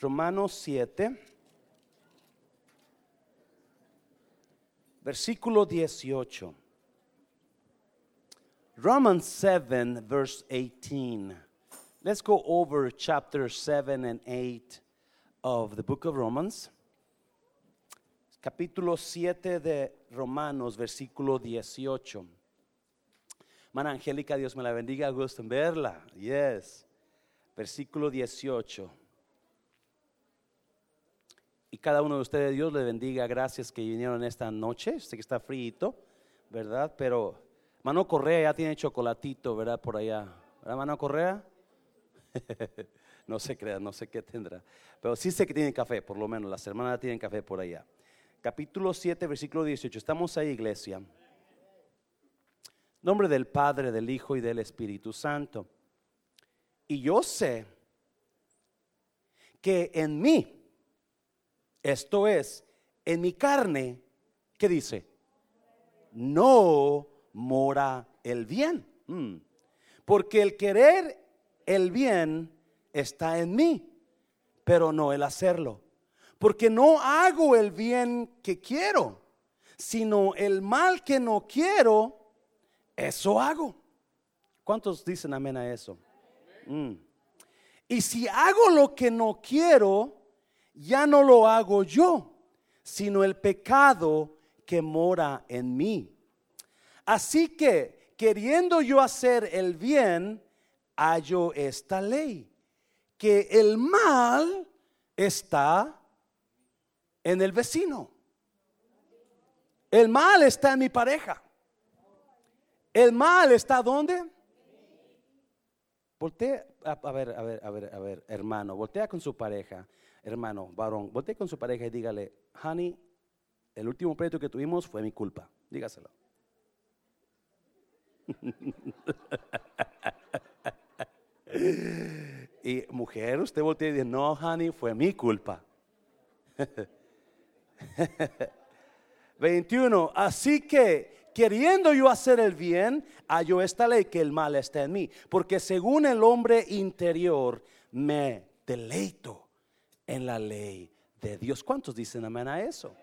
Romanos 7, versículo 18. Romans 7, verse 18. Let's go over chapter 7 and 8 of the book of Romans. Capítulo 7 de Romanos, versículo 18. Mana Angélica, Dios me la bendiga, gusto en verla. Yes. Versículo 18. Y cada uno de ustedes, Dios le bendiga. Gracias que vinieron esta noche. Sé que está frío, ¿verdad? Pero Mano Correa ya tiene chocolatito, ¿verdad? Por allá. ¿Verdad, Mano Correa? no se crea, no sé qué tendrá. Pero sí sé que tiene café, por lo menos. Las hermanas tienen café por allá. Capítulo 7, versículo 18. Estamos ahí, iglesia. Nombre del Padre, del Hijo y del Espíritu Santo. Y yo sé que en mí, esto es, en mi carne, ¿qué dice? No mora el bien. Mm. Porque el querer el bien está en mí, pero no el hacerlo. Porque no hago el bien que quiero, sino el mal que no quiero, eso hago. ¿Cuántos dicen amén a eso? Mm. Y si hago lo que no quiero, ya no lo hago yo, sino el pecado que mora en mí. Así que, queriendo yo hacer el bien, hallo esta ley, que el mal está en el vecino. El mal está en mi pareja. El mal está donde? Voltea, a, ver, a ver, a ver, a ver, hermano, voltea con su pareja, hermano, varón, voltea con su pareja y dígale, honey, el último pleito que tuvimos fue mi culpa. Dígaselo. y mujer, usted voltea y dice, no, honey, fue mi culpa. 21. Así que queriendo yo hacer el bien, hallo esta ley que el mal está en mí. Porque según el hombre interior me deleito en la ley de Dios. ¿Cuántos dicen amén a eso?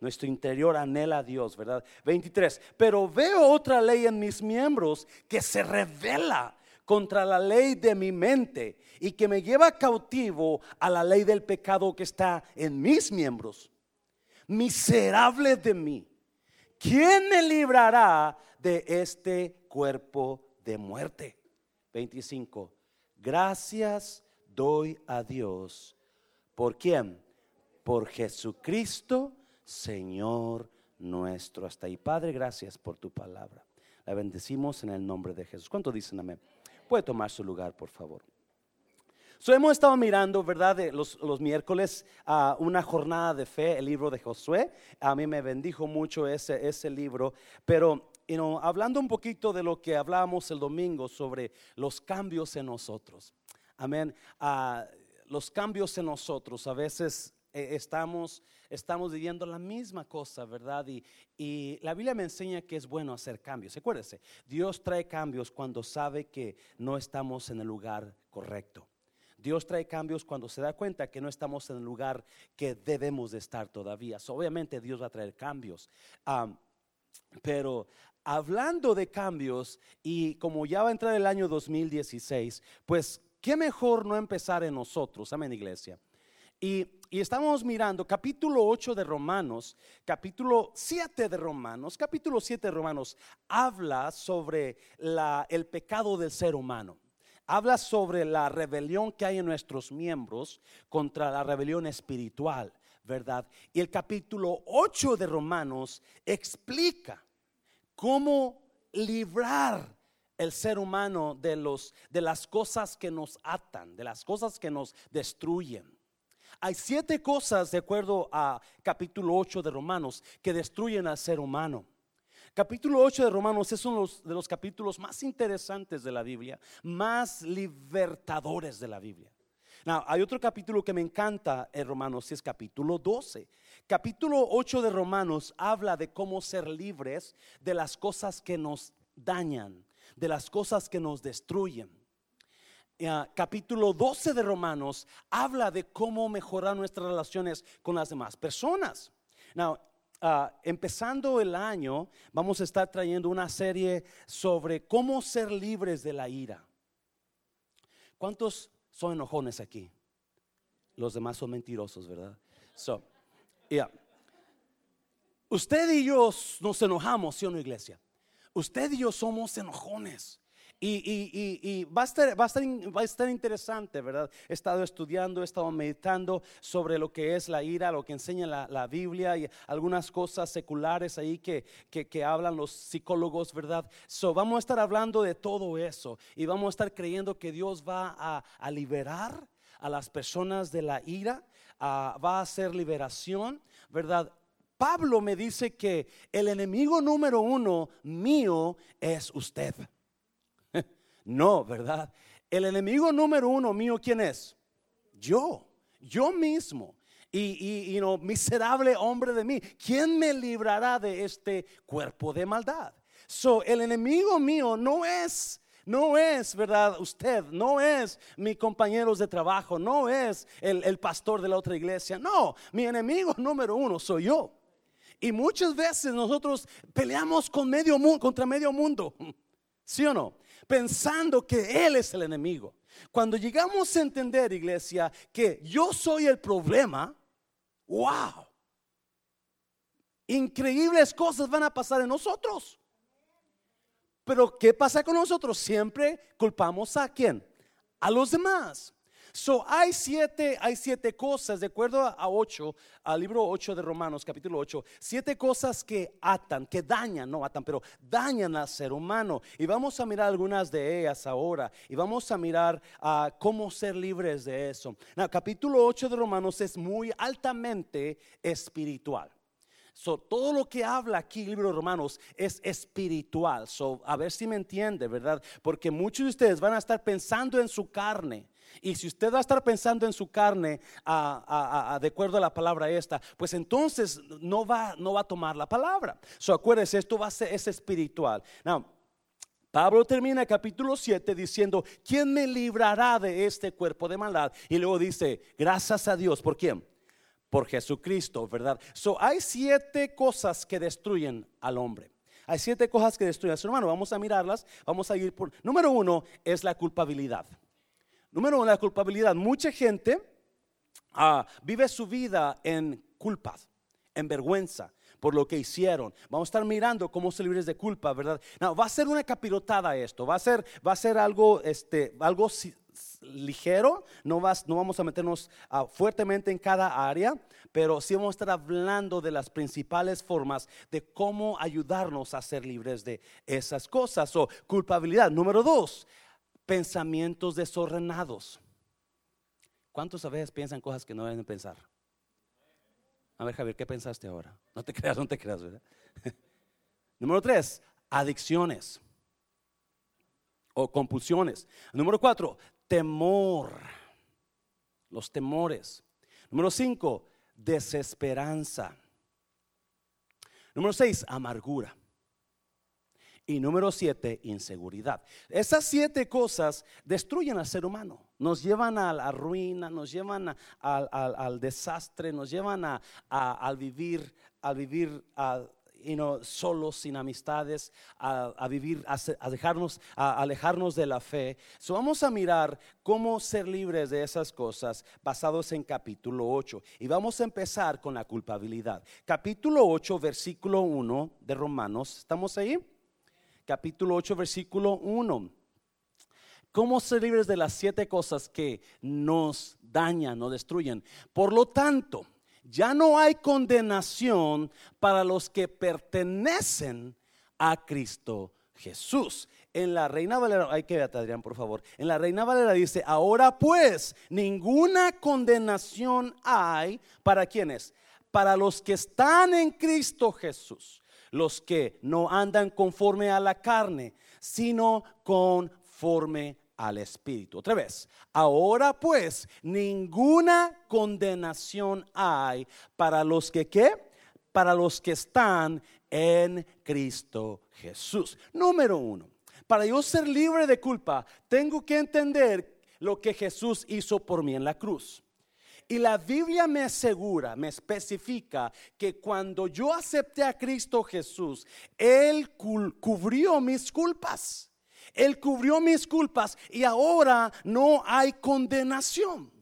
Nuestro interior anhela a Dios, ¿verdad? 23. Pero veo otra ley en mis miembros que se revela contra la ley de mi mente y que me lleva cautivo a la ley del pecado que está en mis miembros. Miserable de mí ¿quién me librará de este cuerpo de muerte? 25. Gracias doy a Dios. ¿Por quién? Por Jesucristo, Señor nuestro. Hasta ahí, Padre, gracias por tu palabra. La bendecimos en el nombre de Jesús. ¿Cuánto dicen amén? Puede tomar su lugar, por favor hemos estado mirando, ¿verdad? los, miércoles a una jornada de fe, el libro de Josué. A mí me bendijo mucho ese, ese libro, pero hablando un poquito de lo que hablábamos el domingo sobre los cambios en nosotros. Amén. Ah, los cambios en nosotros. A veces eh, estamos, estamos viviendo la misma cosa, ¿verdad? Y, y, la Biblia me enseña que es bueno hacer cambios. Acuérdese, Dios trae cambios cuando sabe que no estamos en el lugar correcto. Dios trae cambios cuando se da cuenta que no estamos en el lugar que debemos de estar todavía. obviamente Dios va a traer cambios. pero hablando de cambios y como ya va a entrar el año 2016, pues qué mejor no empezar en nosotros, amén iglesia. Y, estamos mirando capítulo 8 de Romanos, capítulo 7 de Romanos, capítulo 7 de Romanos, habla sobre el pecado del ser humano habla sobre la rebelión que hay en nuestros miembros contra la rebelión espiritual, ¿verdad? Y el capítulo 8 de Romanos explica cómo librar el ser humano de, los, de las cosas que nos atan, de las cosas que nos destruyen. Hay siete cosas, de acuerdo a capítulo 8 de Romanos, que destruyen al ser humano. Capítulo 8 de Romanos es uno de los capítulos más interesantes de la Biblia, más libertadores de la Biblia. hay otro capítulo que me encanta en Romanos, es capítulo 12. Capítulo 8 de Romanos habla de cómo ser libres de las cosas que nos dañan, de las cosas que nos destruyen. eh, capítulo 12 de Romanos habla de cómo mejorar nuestras relaciones con las demás personas. Now, ah, empezando el año, vamos a estar trayendo una serie sobre cómo ser libres de la ira. ¿Cuántos son enojones aquí? Los demás son mentirosos, ¿verdad? Usted y yo nos enojamos, ¿sí o no, iglesia? Usted y yo somos enojones. Y, va, a estar, va, a estar, interesante, ¿verdad? He estado estudiando, he estado meditando sobre lo que es la ira, lo que enseña la, Biblia y algunas cosas seculares ahí que, que, hablan los psicólogos, ¿verdad? So, vamos a estar hablando de todo eso y vamos a estar creyendo que Dios va a, liberar a las personas de la ira, va a hacer liberación, ¿verdad? Pablo me dice que el enemigo número uno mío es usted. No, ¿verdad? El enemigo número uno mío, ¿quién es? Yo, yo mismo. Y, y, no, miserable hombre de mí, ¿quién me librará de este cuerpo de maldad? So, el enemigo mío no es no es, ¿verdad? Usted, no es mi compañeros de trabajo, no es el, el, pastor de la otra iglesia, no, mi enemigo número uno soy yo. Y muchas veces nosotros peleamos con medio mundo, contra medio mundo, ¿sí o no? pensando que Él es el enemigo. Cuando llegamos a entender, iglesia, que yo soy el problema, wow, increíbles cosas van a pasar en nosotros. Pero ¿qué pasa con nosotros? Siempre culpamos a quién? A los demás. So, hay siete, hay siete cosas, de acuerdo a ocho, al libro 8 de Romanos, capítulo 8, siete cosas que atan, que dañan, no atan, pero dañan al ser humano. Y vamos a mirar algunas de ellas ahora. Y vamos a mirar ah, cómo ser libres de eso. el capítulo 8 de Romanos es muy altamente espiritual. So, todo lo que habla aquí el libro de Romanos es espiritual. So, a ver si me entiende, ¿verdad? Porque muchos de ustedes van a estar pensando en su carne. Y si usted va a estar pensando en su carne de acuerdo a la palabra esta, pues entonces no va, no va a tomar la palabra. So, acuérdese, esto va a ser es espiritual. Now, Pablo termina capítulo 7 diciendo, ¿quién me librará de este cuerpo de maldad? Y luego dice, gracias a Dios, ¿por quién? Por Jesucristo, ¿verdad? So, hay siete cosas que destruyen al hombre. Hay siete cosas que destruyen a su hermano. Vamos a mirarlas. Vamos a ir por. Número uno es la culpabilidad. Número uno, la culpabilidad. Mucha gente ah, vive su vida en culpas, en vergüenza por lo que hicieron. Vamos a estar mirando cómo ser libres de culpa, ¿verdad? No, va a ser una capirotada esto, va a ser, va a ser algo, este, algo ligero, no, vas, no vamos a meternos ah, fuertemente en cada área, pero sí vamos a estar hablando de las principales formas de cómo ayudarnos a ser libres de esas cosas. O culpabilidad. Número dos, pensamientos desordenados. ¿Cuántos a veces piensan cosas que no deben pensar? A ver, Javier, ¿qué pensaste ahora? No te creas, no te creas, ¿verdad? Número tres, adicciones o compulsiones. Número cuatro, temor. Los temores. Número cinco, desesperanza. Número seis, amargura. Y número siete, inseguridad. Esas siete cosas destruyen al ser humano, nos llevan a la ruina, nos llevan al, desastre, nos llevan a, vivir, a vivir solos, sin amistades, a, vivir, a, dejarnos, a alejarnos de la fe. So, vamos a mirar cómo ser libres de esas cosas basados en capítulo 8. Y vamos a empezar con la culpabilidad. Capítulo 8, versículo 1 de Romanos. ¿Estamos ahí? Capítulo 8, versículo 1. ¿Cómo ser libres de las siete cosas que nos dañan o destruyen? Por lo tanto, ya no hay condenación para los que pertenecen a Cristo Jesús. En la Reina Valera, hay que ver, Adrián, por favor. En la Reina Valera dice, ahora pues, ninguna condenación hay para quienes, para los que están en Cristo Jesús los que no andan conforme a la carne, sino conforme al Espíritu. Otra vez, ahora pues ninguna condenación hay para los que qué? Para los que están en Cristo Jesús. Número uno, para yo ser libre de culpa, tengo que entender lo que Jesús hizo por mí en la cruz. Y la Biblia me asegura, me especifica que cuando yo acepté a Cristo Jesús, Él cubrió mis culpas. Él cubrió mis culpas y ahora no hay condenación.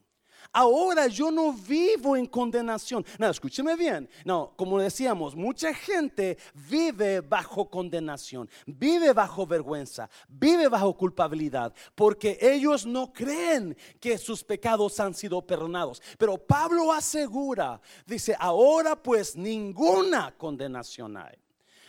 Ahora yo no vivo en condenación. No, escúcheme bien. No, como decíamos, mucha gente vive bajo condenación, vive bajo vergüenza, vive bajo culpabilidad, porque ellos no creen que sus pecados han sido perdonados. Pero Pablo asegura, dice, ahora pues ninguna condenación hay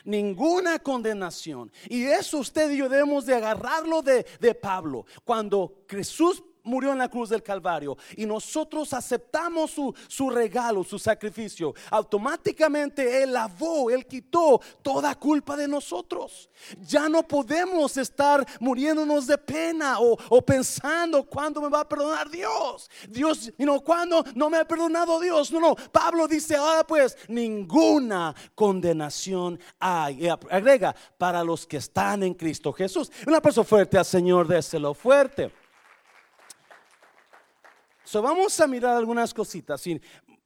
ninguna condenación. Y eso usted y yo debemos de agarrarlo de, de Pablo. Cuando Jesús murió en la cruz del Calvario y nosotros aceptamos su, su, regalo, su sacrificio, automáticamente Él lavó, Él quitó toda culpa de nosotros. Ya no podemos estar muriéndonos de pena o, o pensando cuándo me va a perdonar Dios. Dios, no, cuándo no me ha perdonado Dios. No, no. Pablo dice, ahora pues, ninguna condenación hay. Agrega, para los que están en Cristo Jesús. Una persona fuerte al Señor, déselo fuerte vamos a mirar algunas cositas.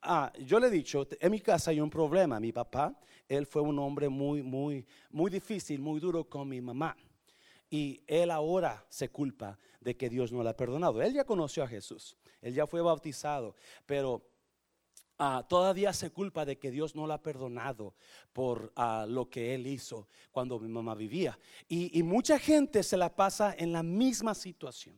Ah, yo le he dicho, en mi casa hay un problema. Mi papá, él fue un hombre muy, muy, muy difícil, muy duro con mi mamá. Y él ahora se culpa de que Dios no le ha perdonado. Él ya conoció a Jesús, él ya fue bautizado, pero ah, todavía se culpa de que Dios no le ha perdonado por ah, lo que él hizo cuando mi mamá vivía. y mucha gente se la pasa en la misma situación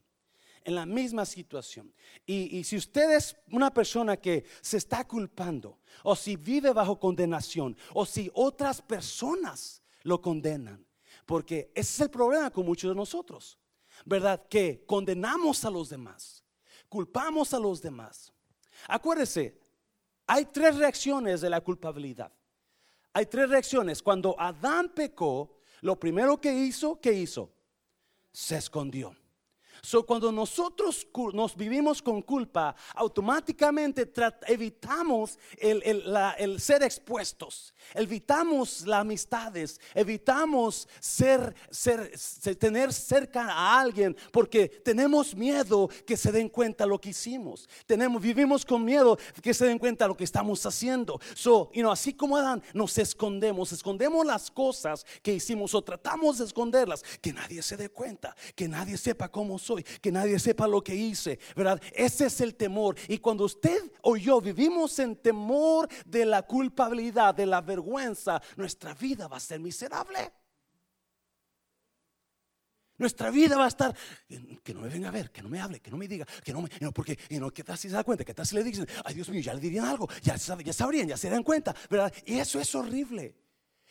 en la misma situación. Y, si usted es una persona que se está culpando, o si vive bajo condenación, o si otras personas lo condenan, porque ese es el problema con muchos de nosotros, ¿verdad? Que condenamos a los demás, culpamos a los demás. Acuérdese, hay tres reacciones de la culpabilidad. Hay tres reacciones. Cuando Adán pecó, lo primero que hizo, ¿qué hizo? Se escondió. So, cuando nosotros nos vivimos con culpa, automáticamente evitamos el, ser expuestos, evitamos las amistades, evitamos ser, ser, tener cerca a alguien porque tenemos miedo que se den cuenta lo que hicimos. Tenemos, vivimos con miedo que se den cuenta lo que estamos haciendo. So, you know, así como Adán, nos escondemos, escondemos las cosas que hicimos o tratamos de esconderlas, que nadie se dé cuenta, que nadie sepa cómo somos que nadie sepa lo que hice, ¿verdad? Ese es el temor. Y cuando usted o yo vivimos en temor de la culpabilidad, de la vergüenza, nuestra vida va a ser miserable. Nuestra vida va a estar, que no me venga a ver, que no me hable, que no me diga, que no me, porque, no, ¿qué tal si se da cuenta? ¿Qué tal si le dicen, ay Dios mío, ya le dirían algo, ya, ya sabrían, ya se dan cuenta, ¿verdad? Y eso es horrible.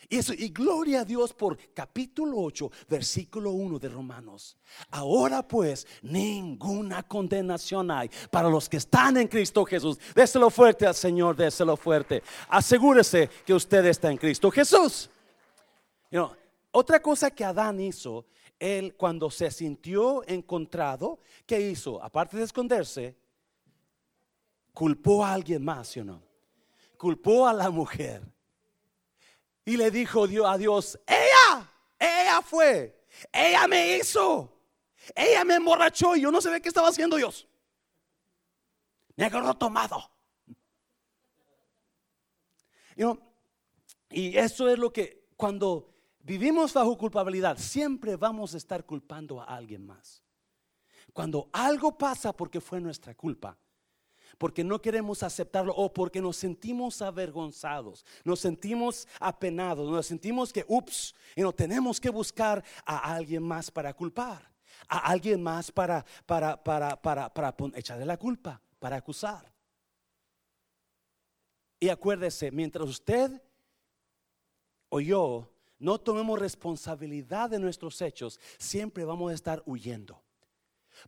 Y, eso, y gloria a Dios por capítulo 8, versículo 1 de Romanos. Ahora pues, ninguna condenación hay para los que están en Cristo Jesús. Déselo fuerte al Señor, déselo fuerte. Asegúrese que usted está en Cristo Jesús. otra cosa que Adán hizo, él cuando se sintió encontrado, ¿qué hizo? Aparte de esconderse, culpó a alguien más, ¿sí o no? Culpó a la mujer y le dijo Dios a Dios, ella, ella fue, ella me hizo, ella me emborrachó y yo no sabía qué estaba haciendo Dios. Me agarró tomado. y eso es lo que cuando vivimos bajo culpabilidad, siempre vamos a estar culpando a alguien más. Cuando algo pasa porque fue nuestra culpa, porque no queremos aceptarlo o porque nos sentimos avergonzados, nos sentimos apenados, nos sentimos que, ups, y no tenemos que buscar a alguien más para culpar, a alguien más para, para, para, para, para echarle la culpa, para acusar. Y acuérdese, mientras usted o yo no tomemos responsabilidad de nuestros hechos, siempre vamos a estar huyendo.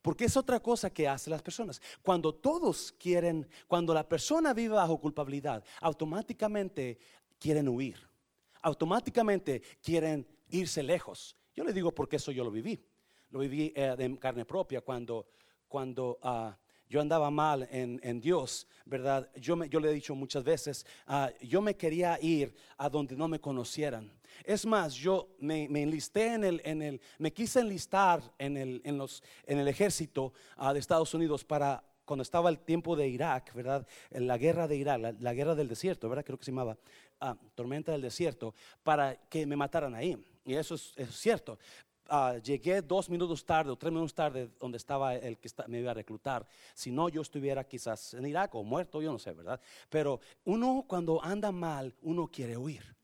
Porque es otra cosa que hacen las personas. Cuando todos quieren, cuando la persona vive bajo culpabilidad, automáticamente quieren huir. Automáticamente quieren irse lejos. Yo le digo porque eso yo lo viví. Lo viví eh, en carne propia cuando, cuando ah, yo andaba mal en, Dios, ¿verdad? Yo, me, le he dicho muchas veces, ah, yo me quería ir a donde no me conocieran. Es más, yo me, enlisté en el, en el, me quise enlistar en el, en los, en el ejército ah, de Estados Unidos para cuando estaba el tiempo de Irak, ¿verdad? La guerra de Irak, la, guerra del desierto, ¿verdad? Creo que se llamaba ah, tormenta del desierto, para que me mataran ahí. Y eso es, eso es cierto. Ah, llegué dos minutos tarde o tres minutos tarde donde estaba el que me iba a reclutar. Si no, yo estuviera quizás en Irak o muerto, yo no sé, ¿verdad? Pero uno cuando anda mal, uno quiere huir.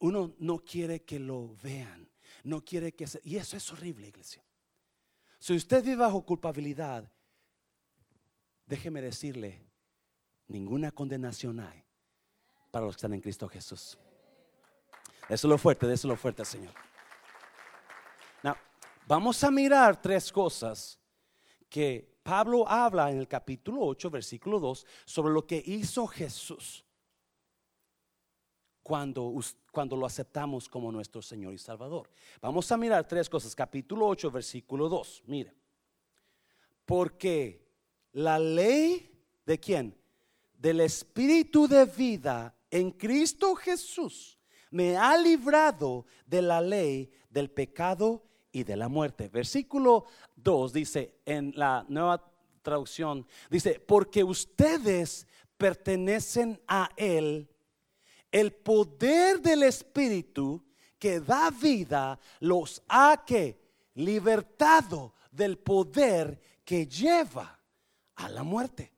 Uno no quiere que lo vean. No quiere que se... Y eso es horrible, iglesia. Si usted vive bajo culpabilidad, déjeme decirle, ninguna condenación hay para los que están en Cristo Jesús. Eso es lo fuerte, eso es lo fuerte, Señor. Vamos a mirar tres cosas que Pablo habla en el capítulo 8, versículo 2, sobre lo que hizo Jesús cuando, cuando lo aceptamos como nuestro Señor y Salvador. Vamos a mirar tres cosas. Capítulo 8, versículo 2. Mire. Porque la ley de quién? Del Espíritu de vida en Cristo Jesús me ha librado de la ley del pecado y de la muerte. Versículo 2 dice en la nueva traducción, dice, porque ustedes pertenecen a Él, el poder del Espíritu que da vida los ha que libertado del poder que lleva a la muerte.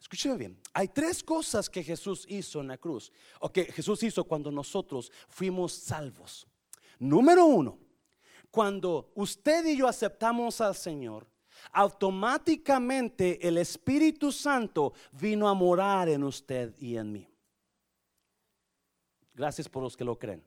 Escúcheme bien, hay tres cosas que Jesús hizo en la cruz, o que Jesús hizo cuando nosotros fuimos salvos. Número uno, cuando usted y yo aceptamos al Señor, automáticamente el Espíritu Santo vino a morar en usted y en mí. Gracias por los que lo creen.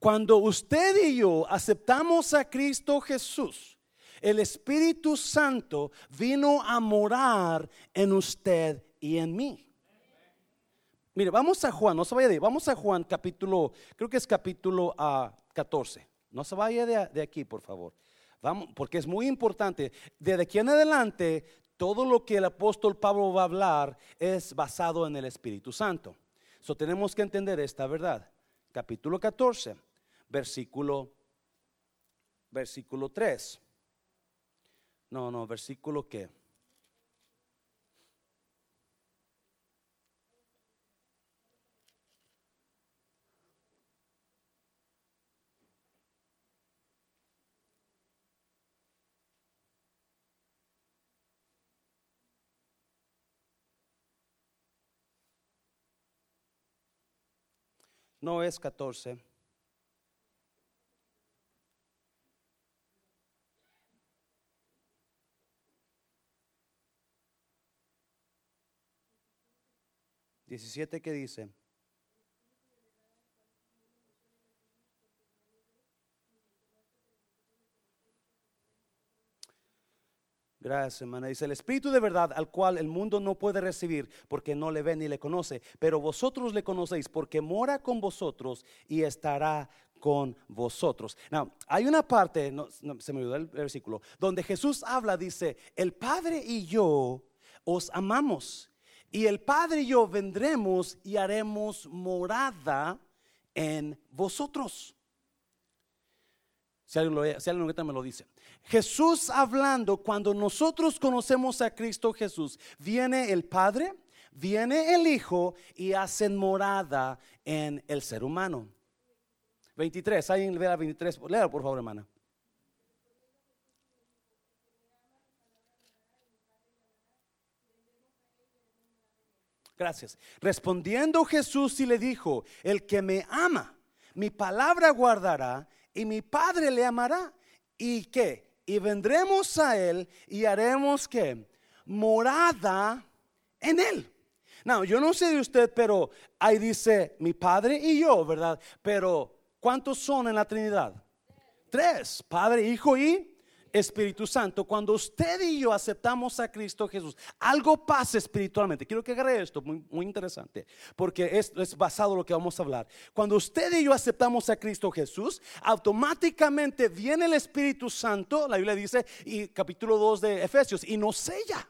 Cuando usted y yo aceptamos a Cristo Jesús, el Espíritu Santo vino a morar en usted y en mí. Mire, vamos a Juan, no se vaya de ahí, vamos a Juan capítulo, creo que es capítulo 14. Ah, no se vaya de, aquí, por favor. Vamos, porque es muy importante. Desde aquí en adelante, todo lo que el apóstol Pablo va a hablar es basado en el Espíritu Santo. So tenemos que entender esta verdad. Capítulo 14, versículo, versículo 3. No, no, versículo qué. No es 14. Diecisiete que dice. Gracias, hermana. Dice, el Espíritu de verdad al cual el mundo no puede recibir porque no le ve ni le conoce, pero vosotros le conocéis porque mora con vosotros y estará con vosotros. Now, hay una parte, no, se me olvidó el versículo, donde Jesús habla, dice, el Padre y yo os amamos y el Padre y yo vendremos y haremos morada en vosotros. Si alguien, lo, si alguien me lo dice. Jesús hablando, cuando nosotros conocemos a Cristo Jesús, viene el Padre, viene el Hijo y hacen morada en el ser humano. 23, alguien ve la 23, léalo por favor, hermana. Gracias. Respondiendo Jesús y le dijo, el que me ama, mi palabra guardará y mi Padre le amará. ¿Y qué? y vendremos a Él y haremos que morada en Él. No, yo no sé de usted, pero ahí dice mi Padre y yo, ¿verdad? Pero ¿cuántos son en la Trinidad? Tres, Padre, Hijo y Espíritu Santo, cuando usted y yo aceptamos a Cristo Jesús, algo pasa espiritualmente. Quiero que agarre esto, muy, muy interesante, porque esto es basado en lo que vamos a hablar. Cuando usted y yo aceptamos a Cristo Jesús, automáticamente viene el Espíritu Santo, la Biblia dice, y capítulo 2 de Efesios, y nos sella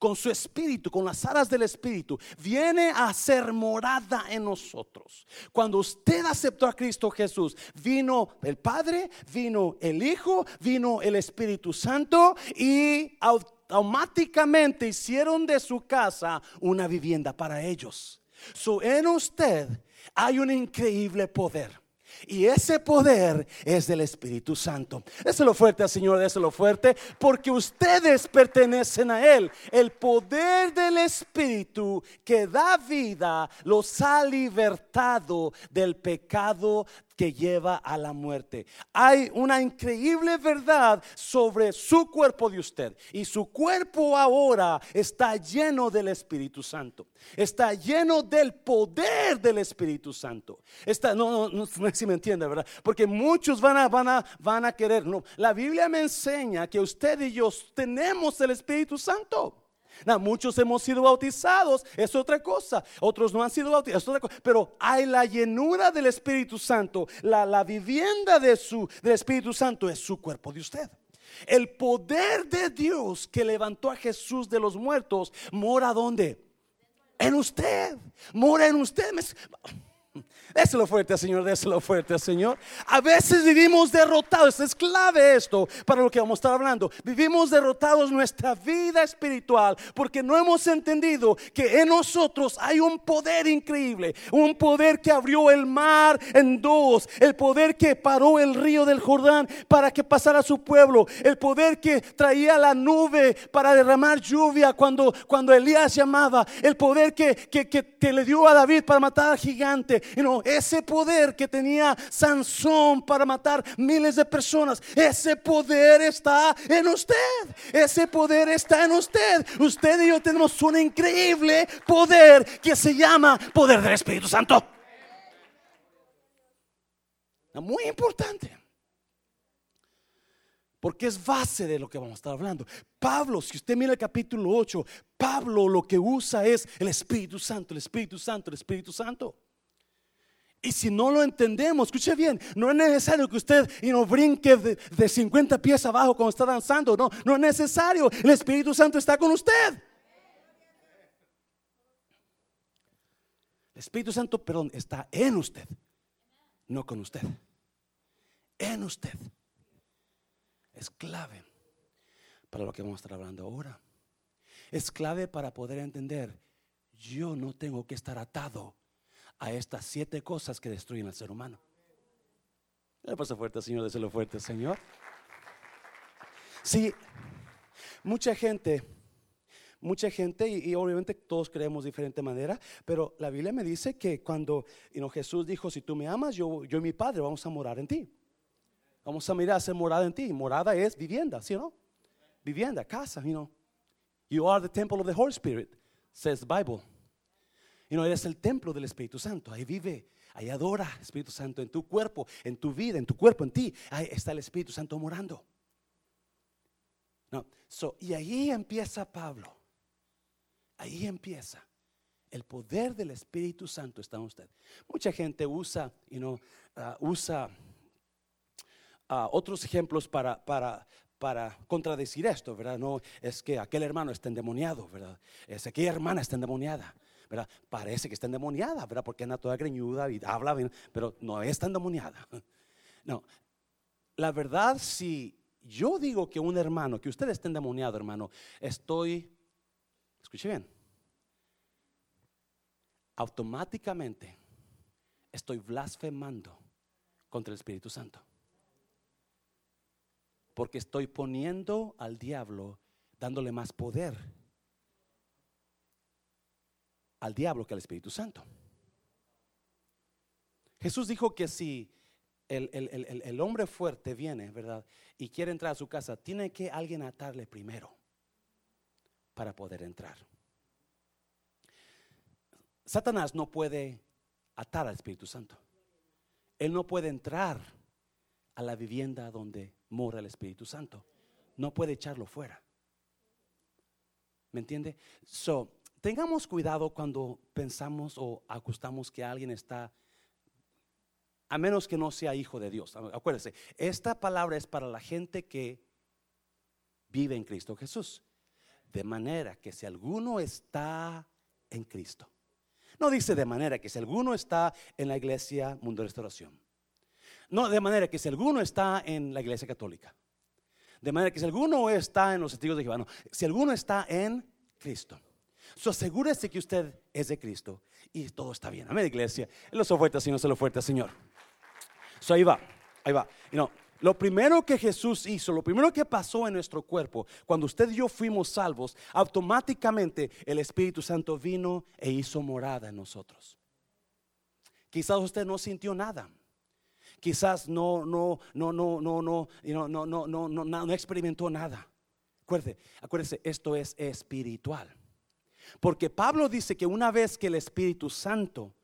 con su espíritu, con las alas del espíritu, viene a ser morada en nosotros. Cuando usted aceptó a Cristo Jesús, vino el Padre, vino el Hijo, vino el Espíritu Santo y automáticamente hicieron de su casa una vivienda para ellos. So, en usted hay un increíble poder. Y ese poder es del Espíritu Santo. Déselo fuerte al Señor, déselo fuerte, porque ustedes pertenecen a Él. El poder del Espíritu que da vida los ha libertado del pecado que lleva a la muerte. Hay una increíble verdad sobre su cuerpo de usted. Y su cuerpo ahora está lleno del Espíritu Santo. Está lleno del poder del Espíritu Santo. Está, no, no, no, si me entiende, ¿verdad? Porque muchos van a, van a, van a querer. No, la Biblia me enseña que usted y yo tenemos el Espíritu Santo muchos hemos sido bautizados, es otra cosa. Otros no han sido bautizados, es otra cosa. Pero hay la llenura del Espíritu Santo. La, vivienda de su, del Espíritu Santo es su cuerpo de usted. El poder de Dios que levantó a Jesús de los muertos mora donde? En usted. Mora en usted. Déselo fuerte, Señor, déselo fuerte, Señor. A veces vivimos derrotados, es clave esto para lo que vamos a estar hablando. Vivimos derrotados nuestra vida espiritual porque no hemos entendido que en nosotros hay un poder increíble, un poder que abrió el mar en dos, el poder que paró el río del Jordán para que pasara su pueblo, el poder que traía la nube para derramar lluvia cuando, cuando Elías llamaba, el poder que, que, que, le dio a David para matar al gigante. Y ese poder que tenía Sansón para matar miles de personas, ese poder está en usted. Ese poder está en usted. Usted y yo tenemos un increíble poder que se llama poder del Espíritu Santo. Muy importante. Porque es base de lo que vamos a estar hablando. Pablo, si usted mira el capítulo 8, Pablo lo que usa es el Espíritu Santo, el Espíritu Santo, el Espíritu Santo. Y si no lo entendemos, escuche bien, no es necesario que usted y no brinque de, 50 pies abajo cuando está danzando. No, no es necesario. El Espíritu Santo está con usted. El Espíritu Santo, perdón, está en usted, no con usted. En usted. Es clave para lo que vamos a estar hablando ahora. Es clave para poder entender, yo no tengo que estar atado a estas siete cosas que destruyen al ser humano. Le pasa fuerte, Señor, déselo fuerte, Señor. Sí, mucha gente, mucha gente, y, obviamente todos creemos de diferente manera, pero la Biblia me dice que cuando Jesús dijo, si tú me amas, yo, yo y mi Padre vamos a morar en ti. Vamos a mirar a hacer morada en ti. Morada es vivienda, ¿sí o no? Vivienda, casa, you know. You are the temple of the Holy Spirit, says the Bible. Y no eres el templo del Espíritu Santo. Ahí vive, ahí adora Espíritu Santo en tu cuerpo, en tu vida, en tu cuerpo, en ti. Ahí está el Espíritu Santo morando. No, y ahí empieza Pablo. Ahí empieza. El poder del Espíritu Santo está en usted. Mucha gente usa, you know, uh, usa uh, otros ejemplos para, para, para contradecir esto, ¿verdad? No es que aquel hermano está endemoniado, ¿verdad? Es que aquella hermana está endemoniada. Parece que está endemoniada, ¿verdad? Porque anda toda greñuda y habla, pero no está endemoniada. No, la verdad, si yo digo que un hermano, que usted está endemoniado, hermano, estoy, escuche bien, automáticamente estoy blasfemando contra el Espíritu Santo. Porque estoy poniendo al diablo, dándole más poder al diablo que al Espíritu Santo. Jesús dijo que si el, hombre fuerte viene, ¿verdad? Y quiere entrar a su casa, tiene que alguien atarle primero para poder entrar. Satanás no puede atar al Espíritu Santo. Él no puede entrar a la vivienda donde mora el Espíritu Santo. no puede echarlo fuera. ¿Me entiende? So, tengamos cuidado cuando pensamos o acostamos que alguien está, a menos que no sea hijo de Dios. Acuérdense, esta palabra es para la gente que vive en Cristo Jesús. De manera que si alguno está en Cristo, no dice de manera que si alguno está en la iglesia Mundo de Restauración, no de manera que si alguno está en la iglesia católica, de manera que si alguno está en los testigos de Jehová, si alguno está en Cristo. So, asegúrese que usted es de Cristo y todo está bien. Amén, iglesia. Lo so fuerte, no se lo fuerte, Señor. So, ahí va, ahí va. lo primero que Jesús hizo, lo primero que pasó en nuestro cuerpo, cuando usted y yo fuimos salvos, automáticamente el Espíritu Santo vino e hizo morada en nosotros. Quizás usted no sintió nada quizás no, no, no, no, no, no, no, no, no, no, no, no experimentó nada. Acuérdese, acuérdese, esto es espiritual. Porque Pablo dice que una vez que el Espíritu Santo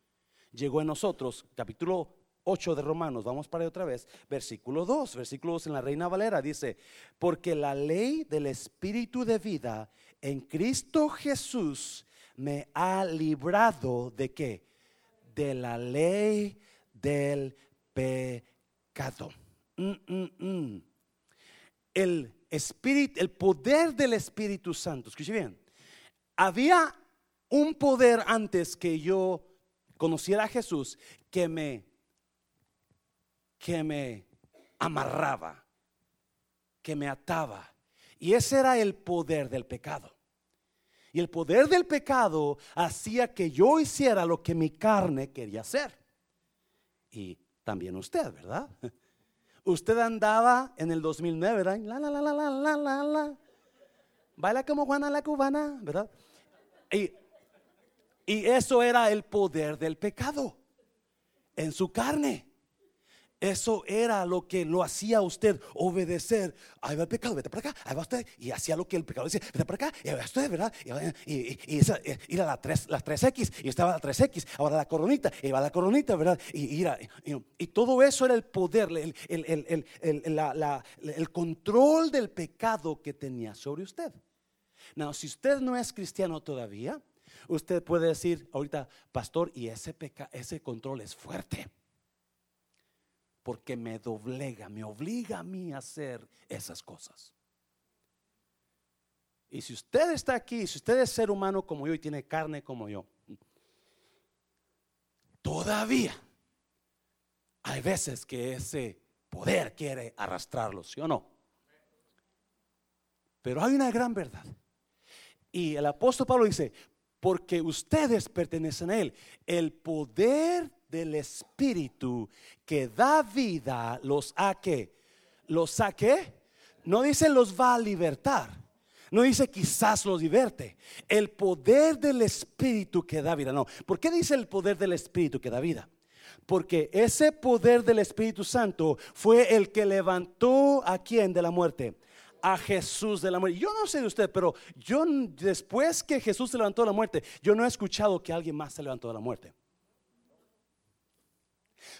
llegó en nosotros, capítulo 8 de Romanos, vamos para ahí otra vez, versículo 2, versículo 2 en la Reina Valera dice, porque la ley del Espíritu de vida en Cristo Jesús me ha librado de qué? De la ley del pecado. Mm, mm, mm. El espíritu, el poder del Espíritu Santo. Escuche bien. Había un poder antes que yo conociera a Jesús que me que me amarraba, que me ataba. Y ese era el poder del pecado. Y el poder del pecado hacía que yo hiciera lo que mi carne quería hacer. Y también usted, ¿verdad? Usted andaba en el 2009, ¿verdad? La, la, la, la, la, la, la, la. Baila como Juana la cubana, ¿verdad? Y, y eso era el poder del pecado en su carne. Eso era lo que lo hacía usted obedecer. Ahí va el pecado, vete para acá, ahí va usted. Y hacía lo que el pecado decía, vete para acá, y ahí va usted, ¿verdad? Y, y, y esa, era la 3, las 3X, y estaba la 3X, ahora la coronita, y va la coronita, ¿verdad? Y, y, todo eso era el poder, el, el, el, la, el control del pecado que tenía sobre usted. No, si usted no es cristiano todavía, usted puede decir ahorita, pastor, y ese, peca, ese control es fuerte porque me doblega, me obliga a mí a hacer esas cosas. Y si usted está aquí, si usted es ser humano como yo y tiene carne como yo, todavía hay veces que ese poder quiere arrastrarlo, ¿sí o no? Pero hay una gran verdad. Y el apóstol Pablo dice, porque ustedes pertenecen a Él, el poder del Espíritu que da vida los ha que, los ha que, no dice los va a libertar, no dice quizás los diverte, el poder del Espíritu que da vida, no. ¿Por qué dice el poder del Espíritu que da vida? Porque ese poder del Espíritu Santo fue el que levantó a quien de la muerte a Jesús de la muerte. Yo no sé de usted, pero yo después que Jesús se levantó de la muerte, yo no he escuchado que alguien más se levantó de la muerte.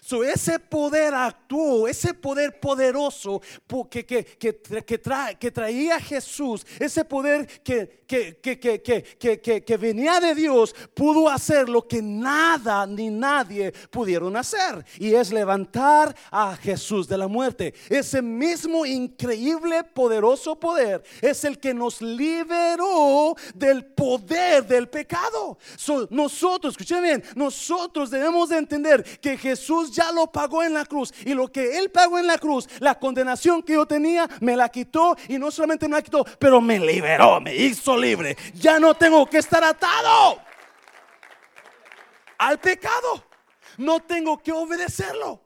So, ese poder actuó, ese poder poderoso que, que, que, que traía Jesús, ese poder que, que, venía de Dios, pudo hacer lo que nada ni nadie pudieron hacer. Y es levantar a Jesús de la muerte. Ese mismo increíble, poderoso poder es el que nos liberó del poder del pecado. nosotros, escuchen bien, nosotros debemos de entender que Jesús ya lo pagó en la cruz. Y lo que Él pagó en la cruz, la condenación que yo tenía, me la quitó. Y no solamente me la quitó, pero me liberó, me hizo libre. Ya no tengo que estar atado al pecado. No tengo que obedecerlo.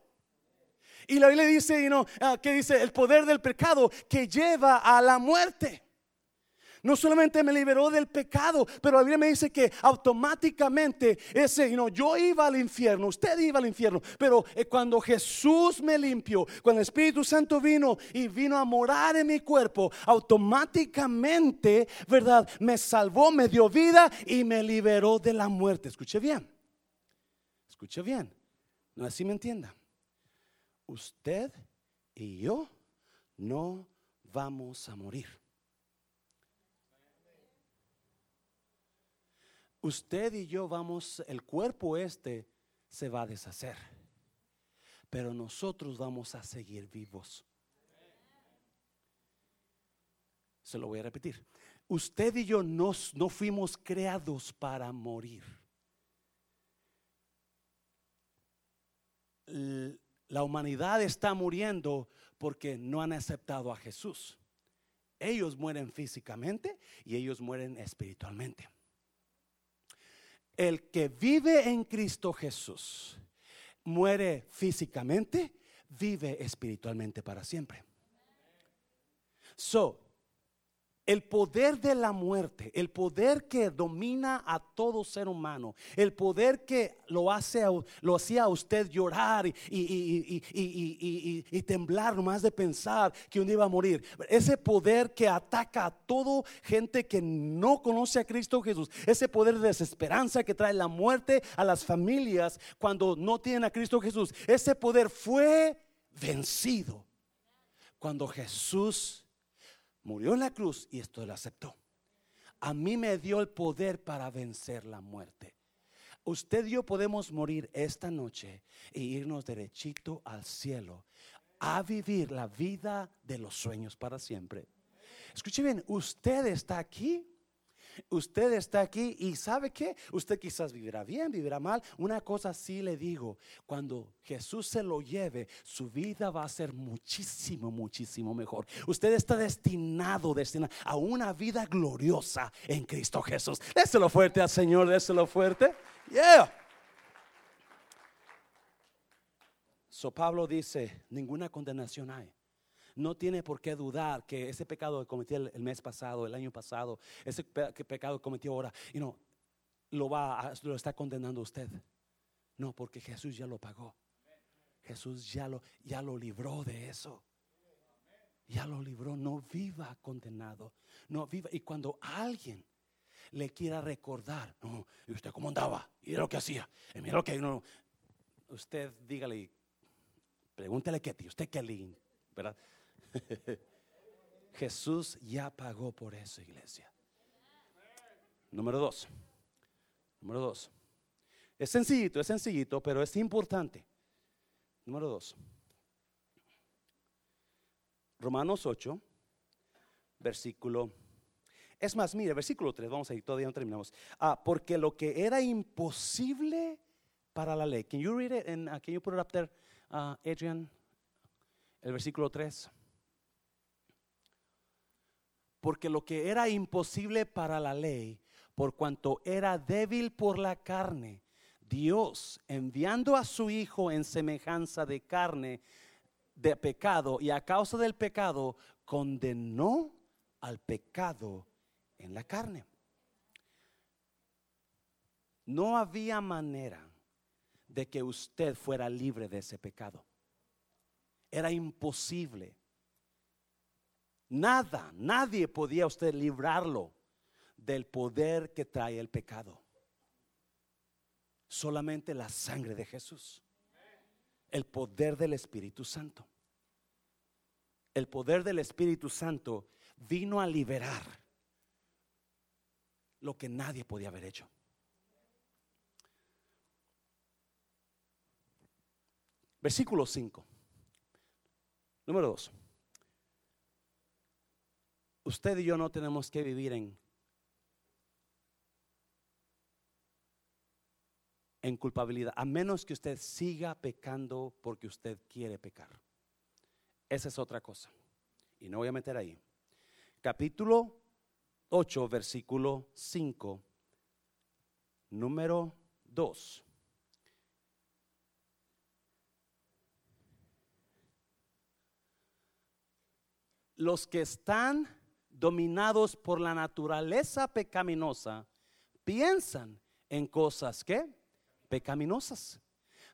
Y la Biblia dice, y no, ah, que dice el poder del pecado que lleva a la muerte. No solamente me liberó del pecado, pero la Biblia me dice que automáticamente ese, yo iba al infierno, usted iba al infierno, pero eh, cuando Jesús me limpió, cuando el Espíritu Santo vino y vino a morar en mi cuerpo, automáticamente, ¿verdad? Me salvó, me dio vida y me liberó de la muerte. Escuche bien, escuche bien, no así me entienda. Usted y yo no vamos a morir. Usted y yo vamos, el cuerpo este se va a deshacer, pero nosotros vamos a seguir vivos. Se lo voy a repetir. Usted y yo no, fuimos creados para morir. La humanidad está muriendo porque no han aceptado a Jesús. Ellos mueren físicamente y ellos mueren espiritualmente. El que vive en Cristo Jesús muere físicamente, vive espiritualmente para siempre. So, el poder de la muerte, el poder que domina a todo ser humano, el poder que lo hace, lo hacía a usted llorar y, temblar nomás de pensar que un día iba a morir. Ese poder que ataca a todo gente que no conoce a Cristo Jesús. Ese poder de desesperanza que trae la muerte a las familias cuando no tienen a Cristo Jesús. Ese poder fue vencido cuando Jesús Murió en la cruz y esto lo aceptó. A mí me dio el poder para vencer la muerte. Usted y yo podemos morir esta noche e irnos derechito al cielo a vivir la vida de los sueños para siempre. Escuche bien, usted está aquí Usted está aquí y sabe que usted quizás vivirá bien, vivirá mal. Una cosa sí le digo, cuando Jesús se lo lleve, su vida va a ser muchísimo, muchísimo mejor. Usted está destinado, destinado a una vida gloriosa en Cristo Jesús. Déselo fuerte al Señor, déselo fuerte. Yeah. So Pablo dice, ninguna condenación hay no tiene por qué dudar que ese pecado que cometió el, mes pasado, el año pasado, ese pecado que cometió ahora, y no, lo va lo está condenando usted. No, porque Jesús ya lo pagó. Jesús ya lo, ya lo libró de eso. Ya lo libró. No viva condenado. No viva. Y cuando alguien le quiera recordar, no, ¿y usted cómo andaba? ¿Y lo que hacía? Y mira lo que no. Usted dígale, pregúntele qué, usted qué ¿verdad? Jesús ya pagó por eso, iglesia. Número dos. Número dos. Es sencillito, es sencillito, pero es importante. Número dos. Romanos 8, versículo. Es más, mire, versículo 3, vamos a ir, todavía no terminamos. Ah, porque lo que era imposible para la ley. Can you read it? And, uh, can you put it up there, uh, Adrian? El versículo 3 porque lo que era imposible para la ley, por cuanto era débil por la carne, Dios, enviando a su Hijo en semejanza de carne, de pecado, y a causa del pecado, condenó al pecado en la carne. No había manera de que usted fuera libre de ese pecado. Era imposible. Nada, nadie podía usted librarlo del poder que trae el pecado. Solamente la sangre de Jesús. El poder del Espíritu Santo. El poder del Espíritu Santo vino a liberar lo que nadie podía haber hecho. Versículo 5. Número 2. Usted y yo no tenemos que vivir en, en culpabilidad, a menos que usted siga pecando porque usted quiere pecar. Esa es otra cosa. Y no voy a meter ahí. Capítulo 8, versículo 5, número 2. Los que están dominados por la naturaleza pecaminosa, piensan en cosas que pecaminosas.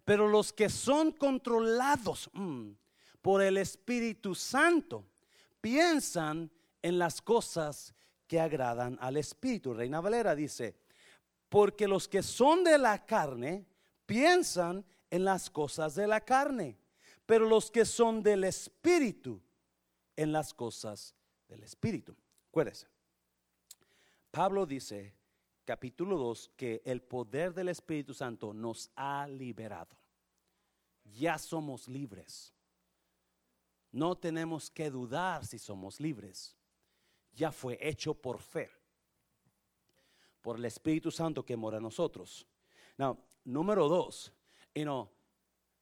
Pero los que son controlados mm, por el Espíritu Santo, piensan en las cosas que agradan al Espíritu. Reina Valera dice, porque los que son de la carne piensan en las cosas de la carne, pero los que son del Espíritu en las cosas del Espíritu. Acuérdense. Pablo dice, capítulo 2, que el poder del Espíritu Santo nos ha liberado. Ya somos libres. No tenemos que dudar si somos libres. Ya fue hecho por fe, por el Espíritu Santo que mora en nosotros. Now, número dos, you know,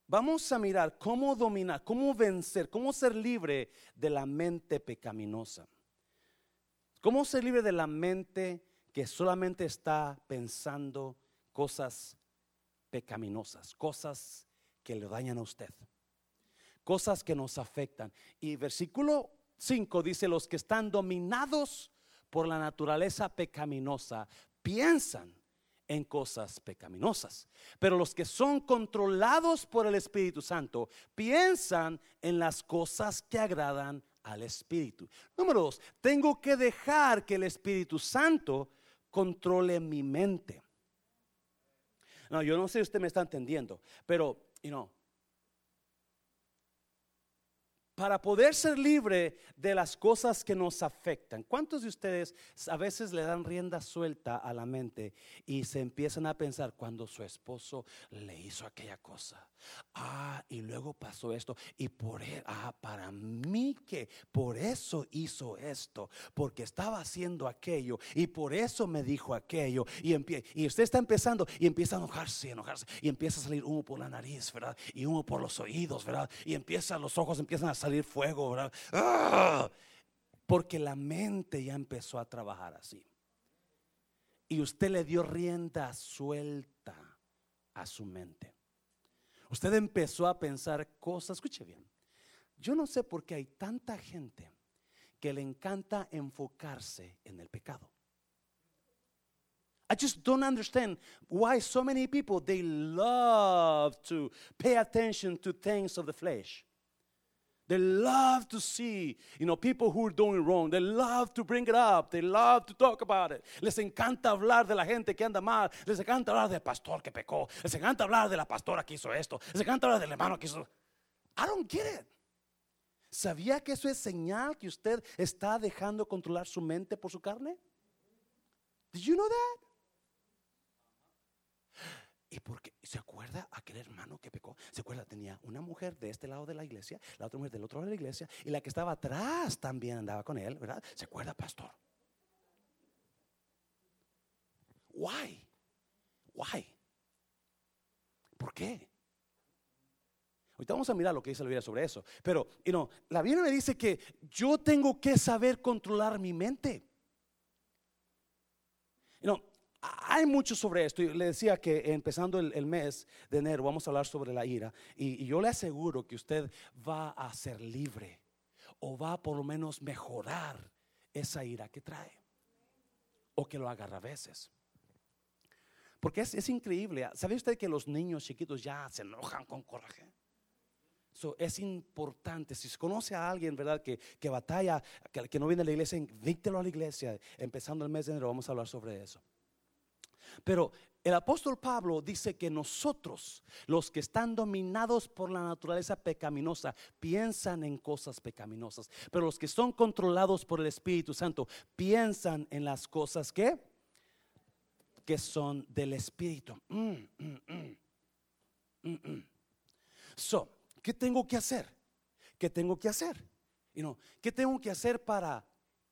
vamos a mirar cómo dominar, cómo vencer, cómo ser libre de la mente pecaminosa. Cómo ser libre de la mente que solamente está pensando cosas pecaminosas, cosas que le dañan a usted, cosas que nos afectan. Y versículo 5 dice, los que están dominados por la naturaleza pecaminosa piensan en cosas pecaminosas. Pero los que son controlados por el Espíritu Santo piensan en las cosas que agradan al Espíritu. Número dos, tengo que dejar que el Espíritu Santo controle mi mente. No, yo no sé si usted me está entendiendo, pero, you know, para poder ser libre de las cosas que nos afectan. ¿Cuántos de ustedes a veces le dan rienda suelta a la mente y se empiezan a pensar cuando su esposo le hizo aquella cosa? Ah, y luego pasó esto y por él, ah, para mí que por eso hizo esto, porque estaba haciendo aquello y por eso me dijo aquello y, y usted está empezando y empieza a enojarse, enojarse y empieza a salir humo por la nariz, ¿verdad? Y humo por los oídos, ¿verdad? Y empieza los ojos empiezan a salir salir fuego. ¡Ah! Porque la mente ya empezó a trabajar así. Y usted le dio rienda suelta a su mente. Usted empezó a pensar cosas, escuche bien. Yo no sé por qué hay tanta gente que le encanta enfocarse en el pecado. I just don't understand why so many people they love to pay attention to things of the flesh. They love to see, you know, people who are doing wrong. They love to bring it up. They love to talk about it. Les encanta hablar de la gente que anda mal. Les encanta hablar del pastor que pecó. Les encanta hablar de la pastora que hizo esto. Les encanta hablar del hermano que hizo. I don't get it. ¿Sabía que eso es señal que usted está dejando controlar su mente por su carne? Did you know that? ¿Y porque se acuerda aquel hermano que pecó? ¿Se acuerda? Tenía una mujer de este lado de la iglesia, la otra mujer del otro lado de la iglesia, y la que estaba atrás también andaba con él, ¿verdad? ¿Se acuerda, pastor? Why? Why? ¿Por qué? Ahorita vamos a mirar lo que dice la Biblia sobre eso. Pero, you know, la Biblia me dice que yo tengo que saber controlar mi mente. Hay mucho sobre esto. le decía que empezando el, mes de enero vamos a hablar sobre la ira. Y, yo le aseguro que usted va a ser libre o va a por lo menos mejorar esa ira que trae. O que lo agarra a veces. Porque es, increíble. ¿Sabe usted que los niños chiquitos ya se enojan con coraje? es importante. Si conoce a alguien, ¿verdad? Que, que batalla, que, que, no viene a la iglesia, invítelo a la iglesia. Empezando el mes de enero vamos a hablar sobre eso. Pero el apóstol Pablo dice que nosotros, los que están dominados por la naturaleza pecaminosa, piensan en cosas pecaminosas. Pero los que son controlados por el Espíritu Santo, piensan en las cosas que, que son del Espíritu. Mm, mm, mm, so, ¿qué tengo que hacer? ¿Qué tengo que hacer? ¿Qué tengo que hacer para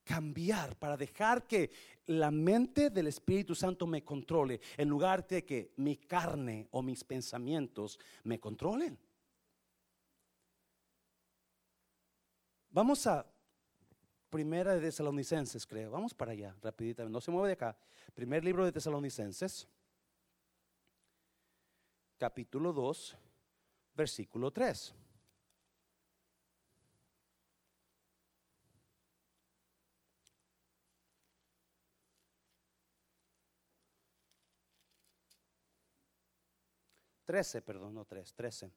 cambiar, para dejar que la mente del Espíritu Santo me controle, en lugar de que mi carne o mis pensamientos me controlen. Vamos a Primera de Tesalonicenses, creo. Vamos para allá, rapidito. No se mueve de acá. Primer libro de Tesalonicenses, capítulo 2, versículo 3. 13, perdón, no 3, 13.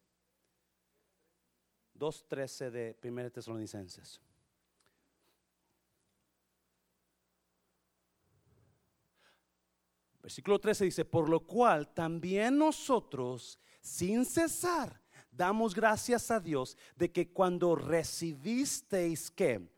2.13 de 1 Tesalonicenses. Versículo 13 dice, por lo cual también nosotros, sin cesar, damos gracias a Dios de que cuando recibisteis que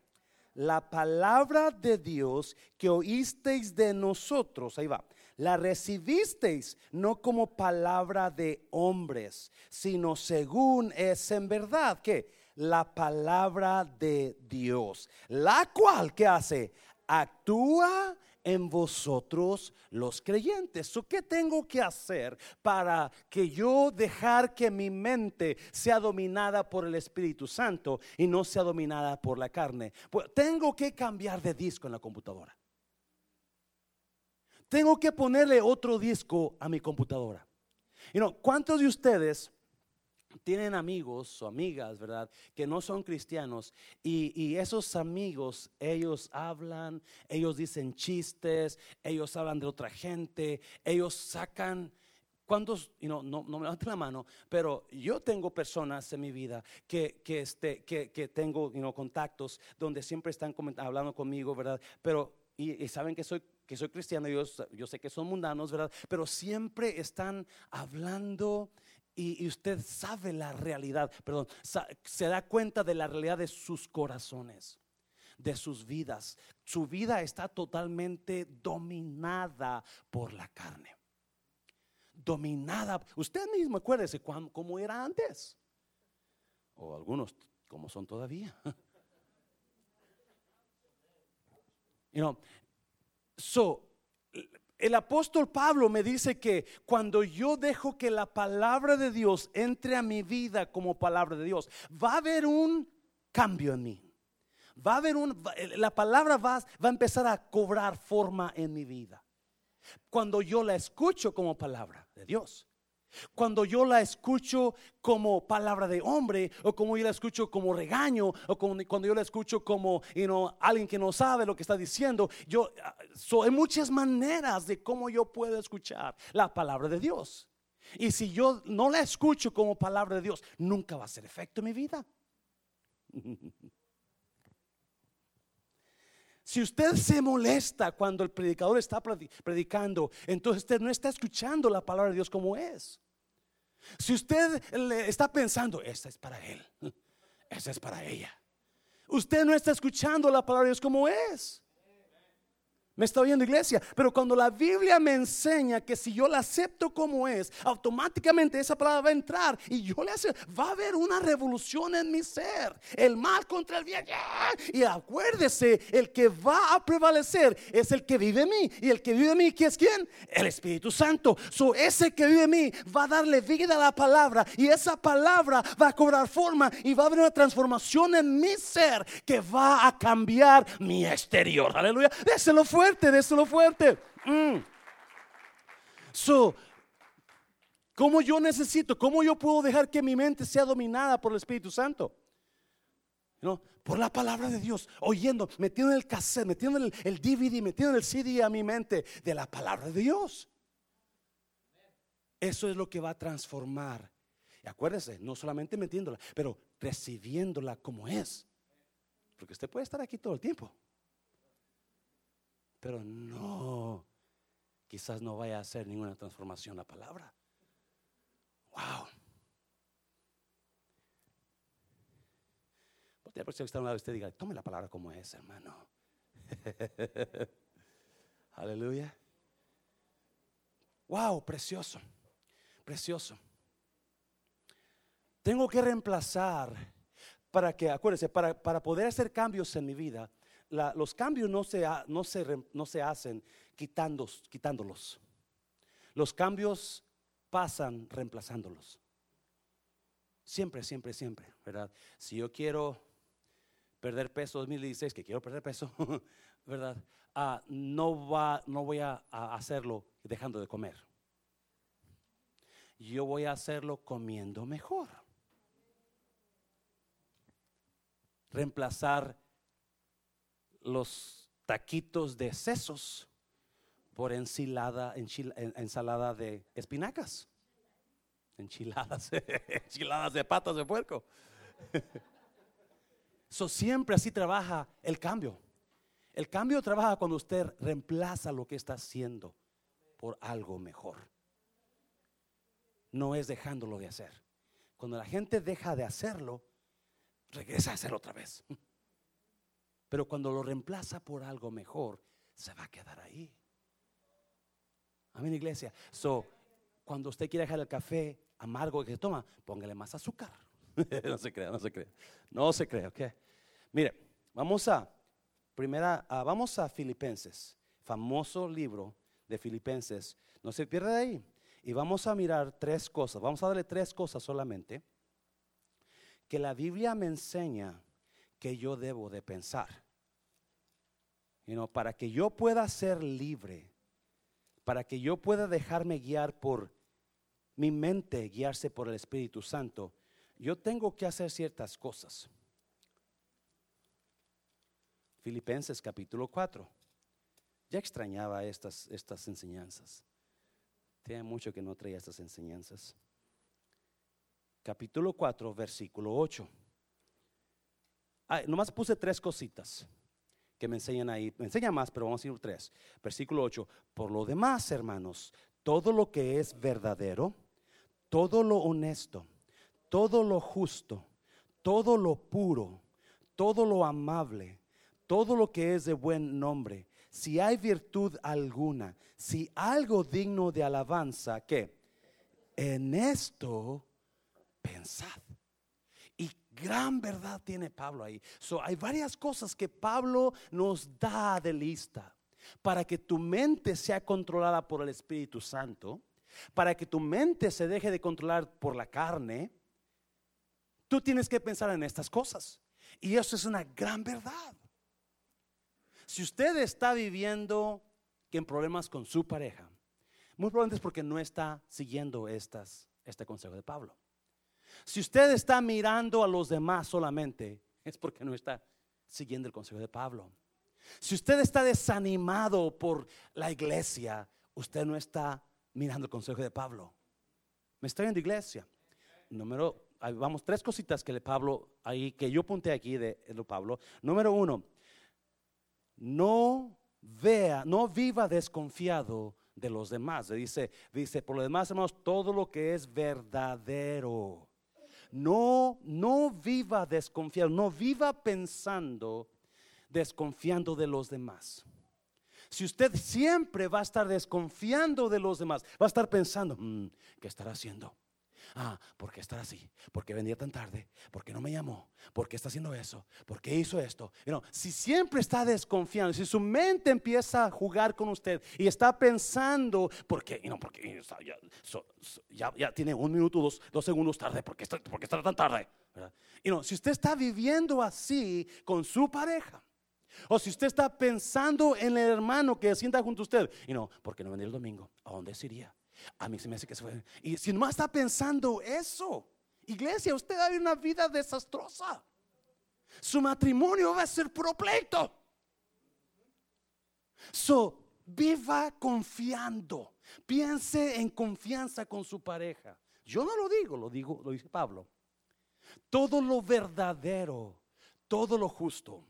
la palabra de Dios que oísteis de nosotros, ahí va, la recibisteis no como palabra de hombres, sino según es en verdad que la palabra de Dios, la cual que hace actúa en vosotros los creyentes. ¿Qué tengo que hacer para que yo dejar que mi mente sea dominada por el Espíritu Santo y no sea dominada por la carne? Pues tengo que cambiar de disco en la computadora. Tengo que ponerle otro disco a mi computadora. Y no, ¿cuántos de ustedes tienen amigos o amigas, ¿verdad? Que no son cristianos y, esos amigos, ellos hablan, ellos dicen chistes, ellos hablan de otra gente, ellos sacan... ¿Cuántos, no, no, me levanten la mano, pero yo tengo personas en mi vida que, que, este, que, que tengo contactos donde siempre están hablando conmigo, ¿verdad? Pero, y, saben que soy que soy cristiano, yo, yo sé que son mundanos, ¿verdad? Pero siempre están hablando y, usted sabe la realidad, perdón, se da cuenta de la realidad de sus corazones de sus vidas. Su vida está totalmente dominada por la carne. Dominada. Usted mismo acuérdese cómo era antes. O algunos como son todavía. You know, so el apóstol Pablo me dice que cuando yo dejo que la palabra de Dios entre a mi vida como palabra de Dios, va a haber un cambio en mí. Va a haber un, la palabra va, va a empezar a cobrar forma en mi vida. Cuando yo la escucho como palabra de Dios. Cuando yo la escucho como palabra de hombre, o como yo la escucho como regaño, o cuando yo la escucho como alguien que no sabe lo que está diciendo, yo so, hay muchas maneras de cómo yo puedo escuchar la palabra de Dios. Y si yo no la escucho como palabra de Dios, nunca va a hacer efecto en mi vida. Si usted se molesta cuando el predicador está predicando, entonces usted no está escuchando la palabra de Dios como es. Si usted le está pensando, esta es para él, esta es para ella. Usted no está escuchando la palabra de Dios como es. Me está oyendo iglesia, pero cuando la Biblia me enseña que si yo la acepto como es, automáticamente esa palabra va a entrar y yo le hace, va a haber una revolución en mi ser, el mal contra el bien. Y acuérdese, el que va a prevalecer es el que vive en mí y el que vive en mí, ¿quién es quién? El Espíritu Santo. So ese que vive en mí va a darle vida a la palabra y esa palabra va a cobrar forma y va a haber una transformación en mi ser que va a cambiar mi exterior. Aleluya. Déselo fuerte fuerte, lo fuerte. Mm. So, ¿cómo yo necesito? ¿Cómo yo puedo dejar que mi mente sea dominada por el Espíritu Santo? ¿No? Por la palabra de Dios, oyendo, metiendo el cassette, metiendo el, el DVD, metiendo el CD a mi mente de la palabra de Dios. Eso es lo que va a transformar. Y acuérdese, no solamente metiéndola, pero recibiéndola como es. Porque usted puede estar aquí todo el tiempo. Pero no, quizás no vaya a hacer ninguna transformación la palabra. Wow. Porque por si está a un lado usted diga, tome la palabra como es, hermano. Aleluya. Wow, precioso, precioso. Tengo que reemplazar para que, acuérdese, para, para poder hacer cambios en mi vida, los cambios no se, no se, no se hacen quitándolos. Los cambios pasan reemplazándolos. Siempre, siempre, siempre, ¿verdad? Si yo quiero perder peso 2016, que quiero perder peso, ¿verdad? Ah, no, va, no voy a, a hacerlo dejando de comer. Yo voy a hacerlo comiendo mejor. Reemplazar los taquitos de sesos por ensalada, ensalada de espinacas. Enchiladas, enchiladas de patas de puerco. Eso siempre así trabaja el cambio. El cambio trabaja cuando usted reemplaza lo que está haciendo por algo mejor. No es dejándolo de hacer. cuando la gente deja de hacerlo, regresa a hacerlo otra vez. Pero cuando lo reemplaza por algo mejor, se va a quedar ahí. Amén, iglesia. So, cuando usted quiere dejar el café amargo que se toma, póngale más azúcar. no se crea, no se crea. No se crea, ok. Mire, vamos a, primera, vamos a Filipenses, famoso libro de Filipenses. No se pierda de ahí. Y vamos a mirar tres cosas. Vamos a darle tres cosas solamente que la Biblia me enseña que yo debo de pensar. para que yo pueda ser libre, para que yo pueda dejarme guiar por mi mente, guiarse por el Espíritu Santo, yo tengo que hacer ciertas cosas. Filipenses capítulo 4. Ya extrañaba estas, estas enseñanzas. Tiene mucho que no traía estas enseñanzas. Capítulo 4, versículo 8. Nomás puse tres cositas que me enseñan ahí. Me enseña más, pero vamos a ir tres. Versículo 8. Por lo demás, hermanos, todo lo que es verdadero, todo lo honesto, todo lo justo, todo lo puro, todo lo amable, todo lo que es de buen nombre, si hay virtud alguna, si algo digno de alabanza, que en esto pensad. Gran verdad tiene Pablo ahí. So, hay varias cosas que Pablo nos da de lista para que tu mente sea controlada por el Espíritu Santo, para que tu mente se deje de controlar por la carne. Tú tienes que pensar en estas cosas. Y eso es una gran verdad. Si usted está viviendo en problemas con su pareja, muy probablemente es porque no está siguiendo este consejo de Pablo. Si usted está mirando a los demás solamente, es porque no está siguiendo el consejo de Pablo. Si usted está desanimado por la iglesia, usted no está mirando el consejo de Pablo. Me estoy en iglesia. Número, vamos, tres cositas que le Pablo ahí, que yo apunté aquí de, de Pablo. Número uno, no vea, no viva desconfiado de los demás. Dice, dice, por lo demás, hermanos, todo lo que es verdadero. No, no viva desconfiado, no viva pensando, desconfiando de los demás. Si usted siempre va a estar desconfiando de los demás, va a estar pensando, mm, ¿qué estará haciendo? Ah, ¿por qué estar así? ¿Por qué vendía tan tarde? ¿Por qué no me llamó? ¿Por qué está haciendo eso? ¿Por qué hizo esto? si siempre está desconfiando, si su mente empieza a jugar con usted y está pensando, ¿por qué? No, porque ya, tiene un minuto, dos, dos segundos tarde, ¿por qué está, por está tan tarde? Y no, si usted está viviendo así con su pareja, o si usted está pensando en el hermano que sienta junto a usted, y no, ¿por qué no vendría el domingo? ¿A dónde se iría? A mí se me hace que se fue. Y si no está pensando eso, iglesia, usted vivir una vida desastrosa. Su matrimonio va a ser puro pleito. So, viva confiando. Piense en confianza con su pareja. Yo no lo digo, lo digo, lo dice Pablo. Todo lo verdadero, todo lo justo.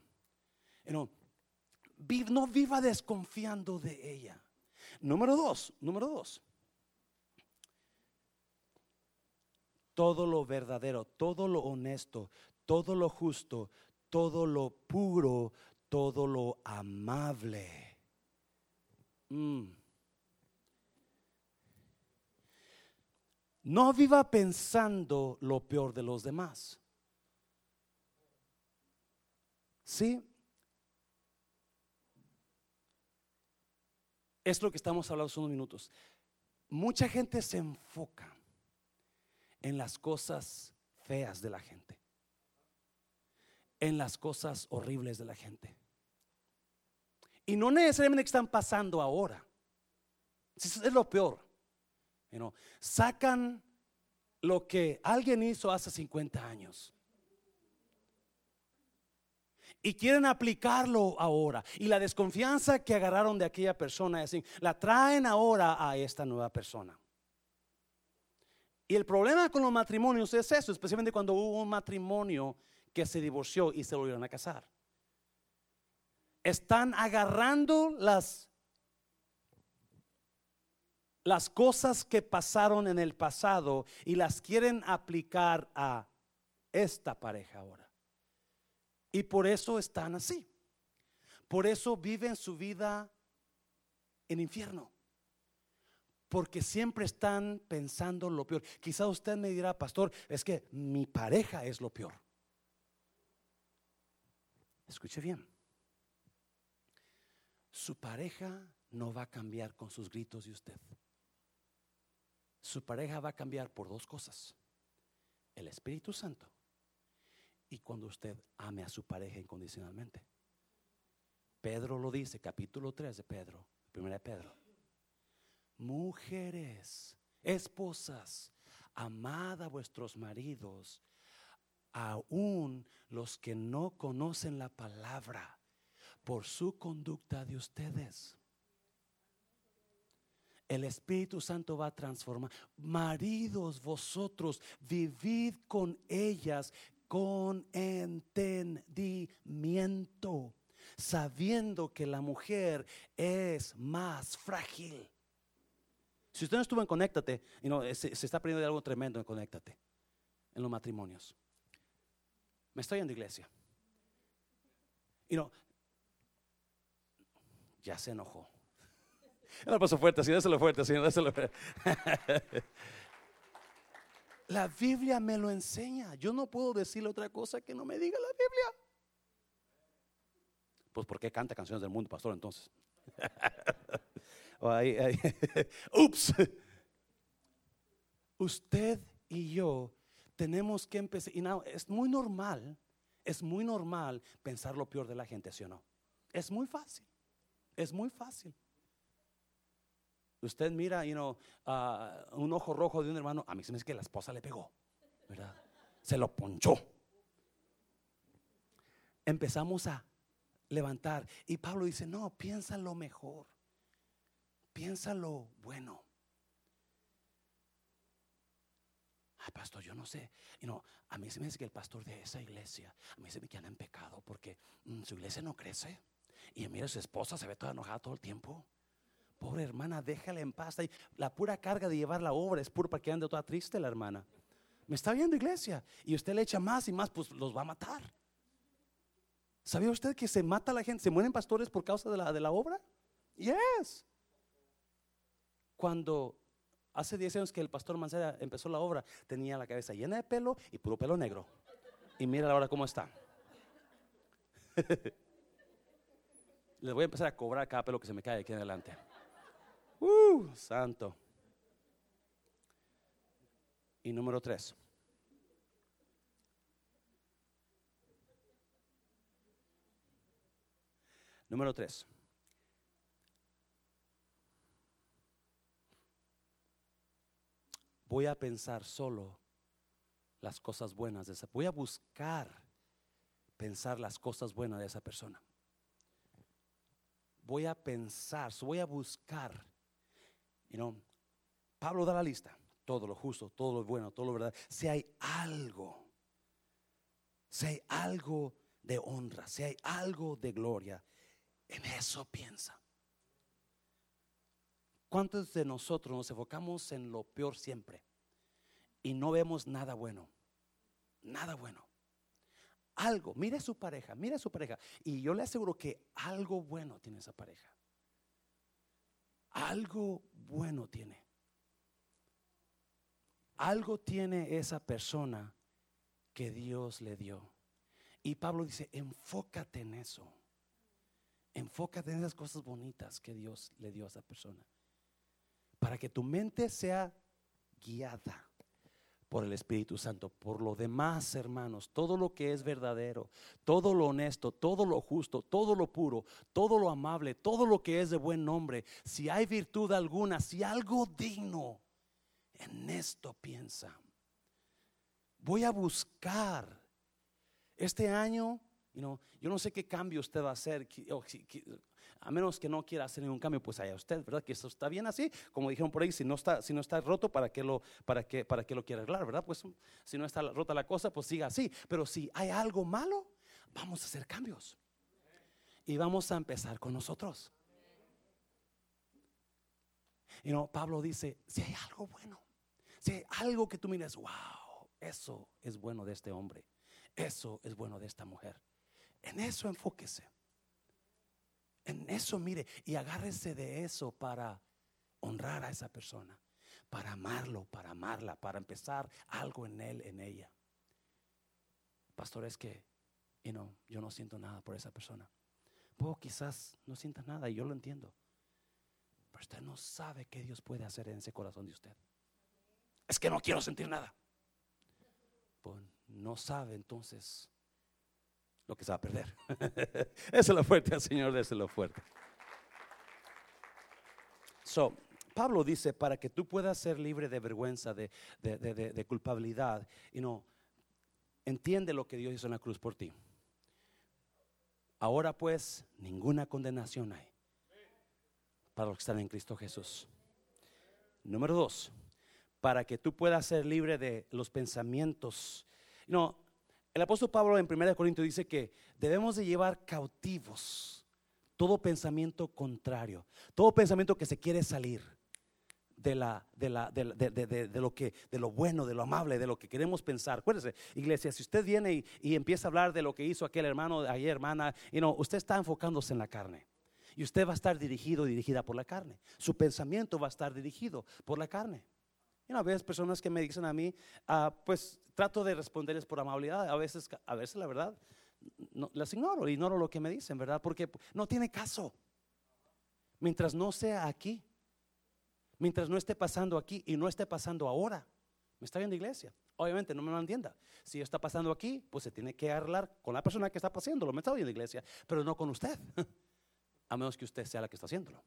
no viva desconfiando de ella. Número dos, número dos. Todo lo verdadero, todo lo honesto, todo lo justo, todo lo puro, todo lo amable. Mm. No viva pensando lo peor de los demás. ¿Sí? Es lo que estamos hablando hace unos minutos. Mucha gente se enfoca en las cosas feas de la gente, en las cosas horribles de la gente. Y no necesariamente que están pasando ahora. Es lo peor. sacan lo que alguien hizo hace 50 años. Y quieren aplicarlo ahora. Y la desconfianza que agarraron de aquella persona, la traen ahora a esta nueva persona. Y el problema con los matrimonios es eso, especialmente cuando hubo un matrimonio que se divorció y se volvieron a casar. Están agarrando las las cosas que pasaron en el pasado y las quieren aplicar a esta pareja ahora. Y por eso están así. Por eso viven su vida en infierno. Porque siempre están pensando lo peor. Quizá usted me dirá, pastor, es que mi pareja es lo peor. Escuche bien. Su pareja no va a cambiar con sus gritos de usted. Su pareja va a cambiar por dos cosas. El Espíritu Santo y cuando usted ame a su pareja incondicionalmente. Pedro lo dice, capítulo 3 de Pedro, primera de Pedro. Mujeres, esposas, amad a vuestros maridos, aún los que no conocen la palabra, por su conducta de ustedes. El Espíritu Santo va a transformar. Maridos, vosotros, vivid con ellas con entendimiento, sabiendo que la mujer es más frágil. Si usted no estuvo en Conéctate, y no, se, está aprendiendo algo tremendo en Conéctate, en los matrimonios. Me estoy en la iglesia. Y no, ya se enojó. No lo pasó fuerte, así, déselo fuerte, así, déselo fuerte. La Biblia me lo enseña. Yo no puedo decirle otra cosa que no me diga la Biblia. Pues ¿por qué canta canciones del mundo, pastor, entonces? Ups. Usted y yo tenemos que empezar. Y no, es muy normal, es muy normal pensar lo peor de la gente, ¿sí o no? Es muy fácil, es muy fácil. Usted mira, un ojo rojo de un hermano, a mí se me dice que la esposa le pegó, ¿verdad? Se lo ponchó. Empezamos a levantar. Y Pablo dice, no, piensa lo mejor. Piensa lo bueno. Ay, pastor, yo no sé. You know, a mí se me dice que el pastor de esa iglesia, a mí se me queda en pecado porque mm, su iglesia no crece. Y mira, su esposa se ve toda enojada todo el tiempo. Pobre hermana, déjala en paz. La pura carga de llevar la obra es pura para que ande toda triste la hermana. Me está viendo iglesia. Y usted le echa más y más, pues los va a matar. ¿Sabía usted que se mata la gente? ¿Se mueren pastores por causa de la, de la obra? Yes. Cuando hace 10 años que el pastor Mancera empezó la obra, tenía la cabeza llena de pelo y puro pelo negro. Y mira ahora cómo está. Les voy a empezar a cobrar cada pelo que se me cae aquí en adelante. Uh, santo. Y número tres. Número tres. Voy a pensar solo las cosas buenas de esa. Voy a buscar pensar las cosas buenas de esa persona. Voy a pensar, voy a buscar Pablo da la lista, todo lo justo, todo lo bueno, todo lo verdad. Si hay algo, si hay algo de honra, si hay algo de gloria, en eso piensa. ¿Cuántos de nosotros nos enfocamos en lo peor siempre y no vemos nada bueno? Nada bueno. Algo, mire su pareja, mire su pareja. Y yo le aseguro que algo bueno tiene esa pareja. Algo bueno tiene. Algo tiene esa persona que Dios le dio. Y Pablo dice, enfócate en eso. Enfócate en esas cosas bonitas que Dios le dio a esa persona. Para que tu mente sea guiada por el Espíritu Santo. Por lo demás, hermanos, todo lo que es verdadero, todo lo honesto, todo lo justo, todo lo puro, todo lo amable, todo lo que es de buen nombre, si hay virtud alguna, si algo digno, en esto piensa. Voy a buscar este año, yo no sé qué cambio usted va a hacer a menos que no quiera hacer ningún cambio, pues allá usted, ¿verdad? Que eso está bien así, como dijeron por ahí, si no está, si no está roto, ¿para qué lo, para qué, para qué lo quiere arreglar, verdad? Pues si no está rota la cosa, pues siga así. Pero si hay algo malo, vamos a hacer cambios. Y vamos a empezar con nosotros. you know, Pablo dice, si hay algo bueno, si hay algo que tú mires, wow, eso es bueno de este hombre, eso es bueno de esta mujer. En eso enfóquese. En eso mire y agárrese de eso para honrar a esa persona, para amarlo, para amarla, para empezar algo en él, en ella. Pastor, es que you know, yo no siento nada por esa persona. Pues quizás no sienta nada y yo lo entiendo. Pero usted no sabe qué Dios puede hacer en ese corazón de usted. Es que no quiero sentir nada. Pues no sabe entonces lo que se va a perder. Eso es lo fuerte al Señor, eso es lo fuerte. So, Pablo dice, para que tú puedas ser libre de vergüenza, de, de, culpabilidad, y no, entiende lo que Dios hizo en la cruz por ti. Ahora pues, ninguna condenación hay para los que están en Cristo Jesús. Número dos, para que tú puedas ser libre de los pensamientos. No, el apóstol Pablo en 1 Corintios dice que debemos de llevar cautivos todo pensamiento contrario, todo pensamiento que se quiere salir de, la, de, la, de, lo que, de lo bueno, de lo amable, de lo que queremos pensar. Acuérdese, iglesia, si usted viene y, empieza a hablar de lo que hizo aquel hermano ayer, hermana, y no, usted está enfocándose en la carne. Y usted va a estar dirigido, dirigida por la carne. Su pensamiento va a estar dirigido por la carne. Y a veces personas que me dicen a mí, ah, pues trato de responderles por amabilidad. A veces, a veces la verdad, las ignoro, ignoro lo que me dicen, ¿verdad? Porque no tiene caso. Mientras no sea aquí, mientras no esté pasando aquí y no esté pasando ahora. ¿Me está viendo iglesia? Obviamente no me lo entienda. Si está pasando aquí, pues se tiene que arreglar con la persona que está pasándolo. Me está viendo iglesia, pero no con usted. A menos que usted sea la que está haciéndolo.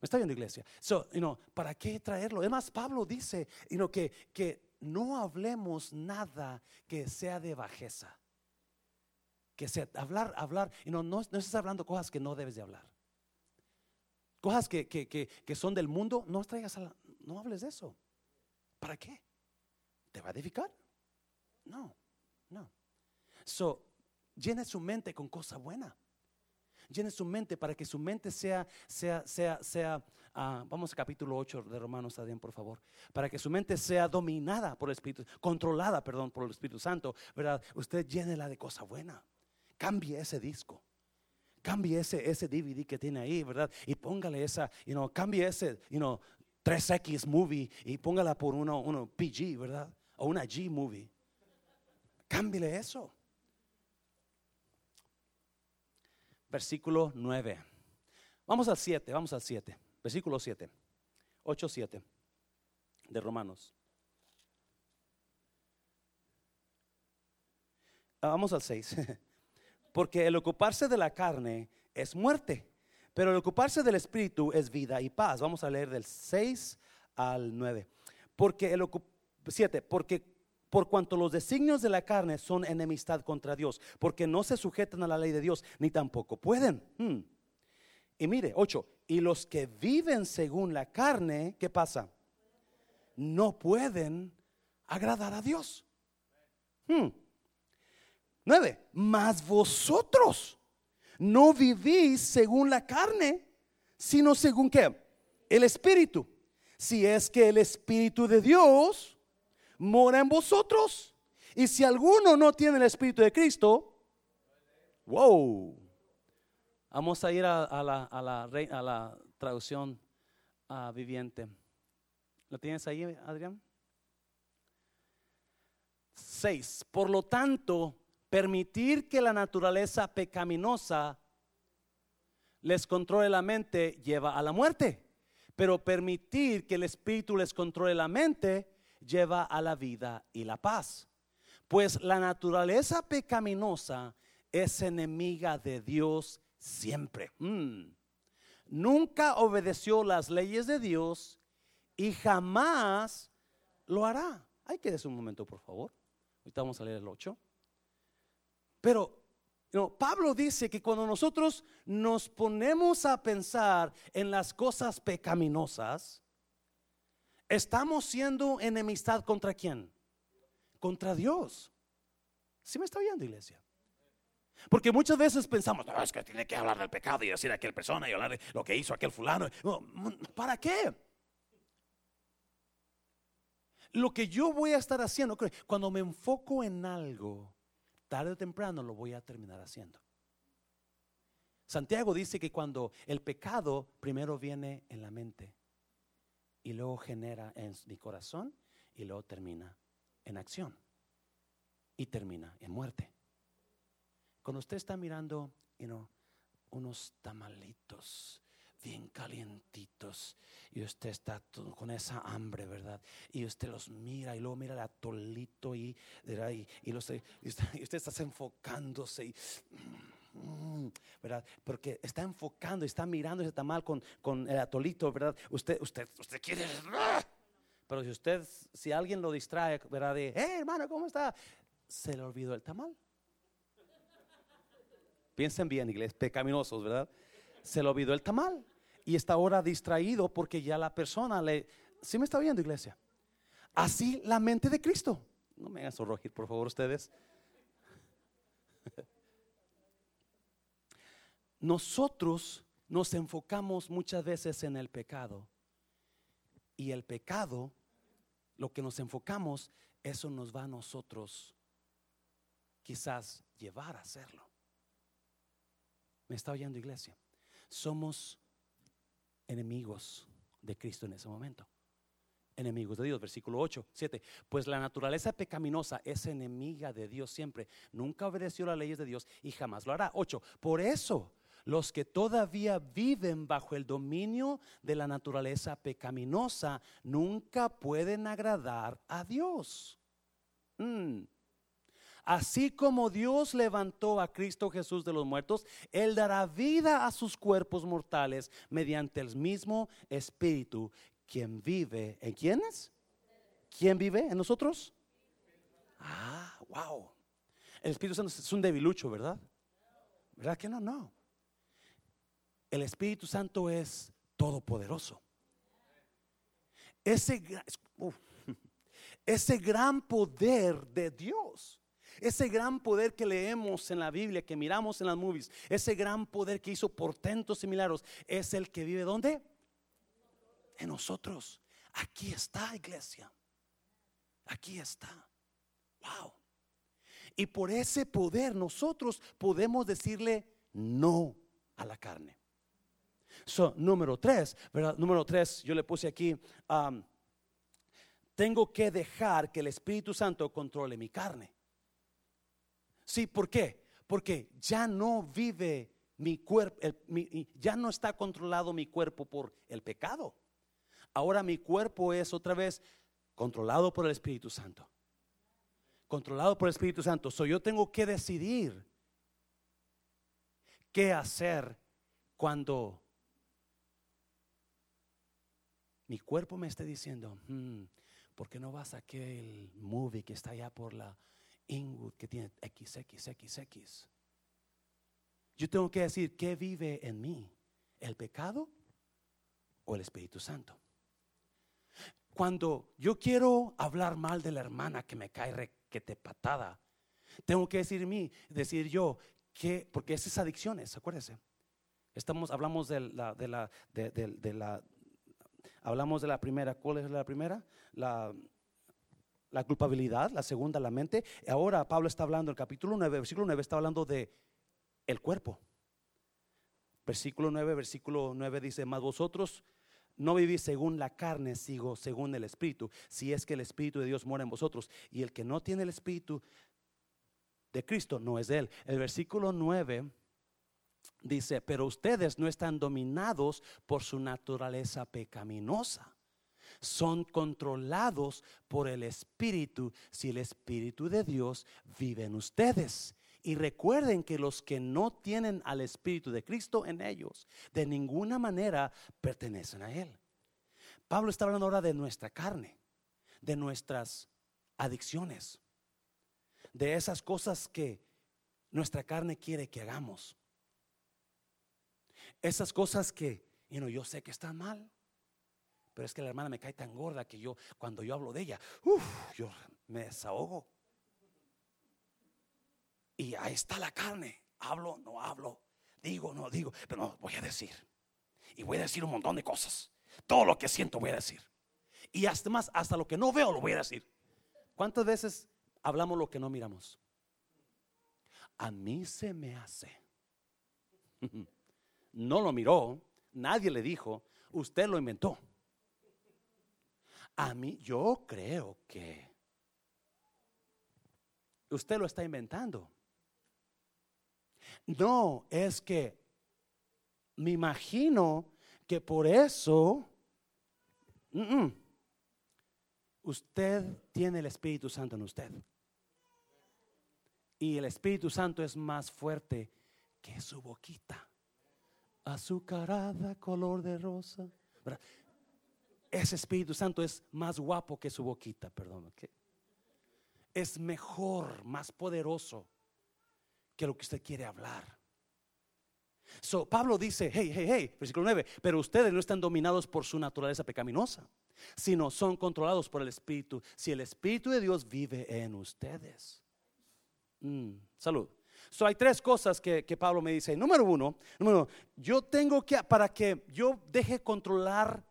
¿Me está viendo iglesia? So, you ¿para qué traerlo? Además, Pablo dice you que, que no hablemos nada que sea de bajeza. Que sea, hablar, hablar, no, no, estás hablando cosas que no debes de hablar cosas que, que, son del mundo, no traigas no hables de eso. ¿Para qué? ¿Te va a edificar? No, no. So, llene su mente con cosa buena. Llene su mente para que su mente sea, sea, sea, sea, ah, vamos a capítulo 8 de Romanos, Adrián, por favor. Para que su mente sea dominada por el Espíritu, controlada, perdón, por el Espíritu Santo, ¿verdad? Usted llénela de cosa buena. Cambie ese disco cambie ese, ese DVD que tiene ahí, ¿verdad? Y póngale esa, you know, cambie ese, you know, 3X movie y póngala por uno, uno PG, ¿verdad? O una G movie. Cámbiale eso. Versículo 9. Vamos al 7, vamos al 7. Versículo 7. 8, 7 de Romanos. Ah, vamos al 6. Porque el ocuparse de la carne es muerte, pero el ocuparse del espíritu es vida y paz. Vamos a leer del 6 al 9. Porque el 7, porque por cuanto los designios de la carne son enemistad contra Dios, porque no se sujetan a la ley de Dios, ni tampoco pueden. Hmm. Y mire, 8, y los que viven según la carne, ¿qué pasa? No pueden agradar a Dios. Hmm. 9. Mas vosotros no vivís según la carne, sino según qué? El Espíritu. Si es que el Espíritu de Dios mora en vosotros. Y si alguno no tiene el Espíritu de Cristo, wow. Vamos a ir a, la, a la, a la traducción uh, viviente. ¿Lo tienes ahí, Adrián? 6. Por lo tanto, Permitir que la naturaleza pecaminosa les controle la mente lleva a la muerte, pero permitir que el espíritu les controle la mente lleva a la vida y la paz. Pues la naturaleza pecaminosa es enemiga de Dios siempre. Mm. Nunca obedeció las leyes de Dios y jamás lo hará. Hay que un momento, por favor. Ahorita vamos a leer el 8. Pero Pablo dice que cuando nosotros nos ponemos a pensar en las cosas pecaminosas, estamos siendo enemistad contra quién? Contra Dios. ¿Sí me está oyendo, iglesia? Porque muchas veces pensamos, no, es que tiene que hablar del pecado y decir a aquel persona y hablar de lo que hizo aquel fulano. ¿Para qué? Lo que yo voy a estar haciendo, cuando me enfoco en algo, tarde o temprano lo voy a terminar haciendo. Santiago dice que cuando el pecado primero viene en la mente y luego genera en mi corazón y luego termina en acción y termina en muerte. Cuando usted está mirando unos tamalitos bien calientitos y usted está con esa hambre, ¿verdad? Y usted los mira y luego mira el atolito y, y, y, usted, está enfocándose y, mm, ¿verdad? Porque está enfocando está mirando ese tamal con, con el atolito, ¿verdad? Usted, usted, usted quiere... Pero si usted, si alguien lo distrae, ¿verdad? De, hey hermano, ¿cómo está? Se le olvidó el tamal. Piensen bien, iglesia, pecaminosos, ¿verdad? Se le olvidó el tamal y está ahora distraído porque ya la persona le... ¿Sí me está viendo, iglesia? Así la mente de Cristo. No me hagan sonrojir, por favor, ustedes. Nosotros nos enfocamos muchas veces en el pecado. Y el pecado, lo que nos enfocamos, eso nos va a nosotros quizás llevar a hacerlo. ¿Me está oyendo iglesia? Somos enemigos de Cristo en ese momento. Enemigos de Dios, versículo 8, 7. Pues la naturaleza pecaminosa es enemiga de Dios siempre. Nunca obedeció las leyes de Dios y jamás lo hará. 8. Por eso los que todavía viven bajo el dominio de la naturaleza pecaminosa nunca pueden agradar a Dios. Mm. Así como Dios levantó a Cristo Jesús de los muertos, Él dará vida a sus cuerpos mortales mediante el mismo Espíritu, quien vive en quiénes? ¿Quién vive en nosotros? Ah, wow. El Espíritu Santo es un debilucho, ¿verdad? ¿Verdad que no? No. El Espíritu Santo es todopoderoso. Ese, ese gran poder de Dios ese gran poder que leemos en la Biblia, que miramos en las movies, ese gran poder que hizo portentos y milagros, es el que vive ¿dónde? En nosotros. Aquí está, iglesia. Aquí está. Wow. Y por ese poder nosotros podemos decirle no a la carne. So, número tres, ¿verdad? Número tres, yo le puse aquí, um, tengo que dejar que el Espíritu Santo controle mi carne. Sí, ¿por qué? Porque ya no vive mi cuerpo, ya no está controlado mi cuerpo por el pecado. Ahora mi cuerpo es otra vez controlado por el Espíritu Santo. Controlado por el Espíritu Santo. So yo tengo que decidir qué hacer cuando mi cuerpo me esté diciendo, hmm, ¿por qué no vas a aquel movie que está allá por la Inwood que tiene XXXX. Yo tengo que decir, ¿qué vive en mí? ¿El pecado o el Espíritu Santo? Cuando yo quiero hablar mal de la hermana que me cae te patada, tengo que decir mí, decir yo, que, porque esas adicciones, acuérdese. Estamos, hablamos de la, de la, de la, hablamos de la primera, ¿cuál es la primera? La culpabilidad, la segunda, la mente. Ahora Pablo está hablando, el capítulo 9, versículo 9, está hablando de el cuerpo. Versículo 9, versículo 9 dice, mas vosotros no vivís según la carne, sigo según el Espíritu, si es que el Espíritu de Dios mora en vosotros. Y el que no tiene el Espíritu de Cristo no es él. El versículo 9 dice, pero ustedes no están dominados por su naturaleza pecaminosa son controlados por el Espíritu si el Espíritu de Dios vive en ustedes. Y recuerden que los que no tienen al Espíritu de Cristo en ellos, de ninguna manera pertenecen a Él. Pablo está hablando ahora de nuestra carne, de nuestras adicciones, de esas cosas que nuestra carne quiere que hagamos. Esas cosas que, yo sé que están mal, pero es que la hermana me cae tan gorda que yo, cuando yo hablo de ella, yo me desahogo. Y ahí está la carne. hablo, no hablo, digo, no digo, pero no, voy a decir. Y voy a decir un montón de cosas. Todo lo que siento voy a decir. Y hasta más, hasta lo que no veo lo voy a decir. ¿Cuántas veces hablamos lo que no miramos? A mí se me hace. No lo miró, nadie le dijo, usted lo inventó. A mí, yo creo que usted lo está inventando. No, es que me imagino que por eso usted tiene el Espíritu Santo en usted. Y el Espíritu Santo es más fuerte que su boquita. Azucarada, color de rosa. Ese Espíritu Santo es más guapo que su boquita, perdón. Es mejor, más poderoso que lo que usted quiere hablar. So, Pablo dice, hey, hey, hey, versículo 9, pero ustedes no están dominados por su naturaleza pecaminosa, sino son controlados por el Espíritu. Si el Espíritu de Dios vive en ustedes. Mm, salud. So, hay tres cosas que, Pablo me dice. Número uno, número uno, yo tengo que, para que yo deje controlar,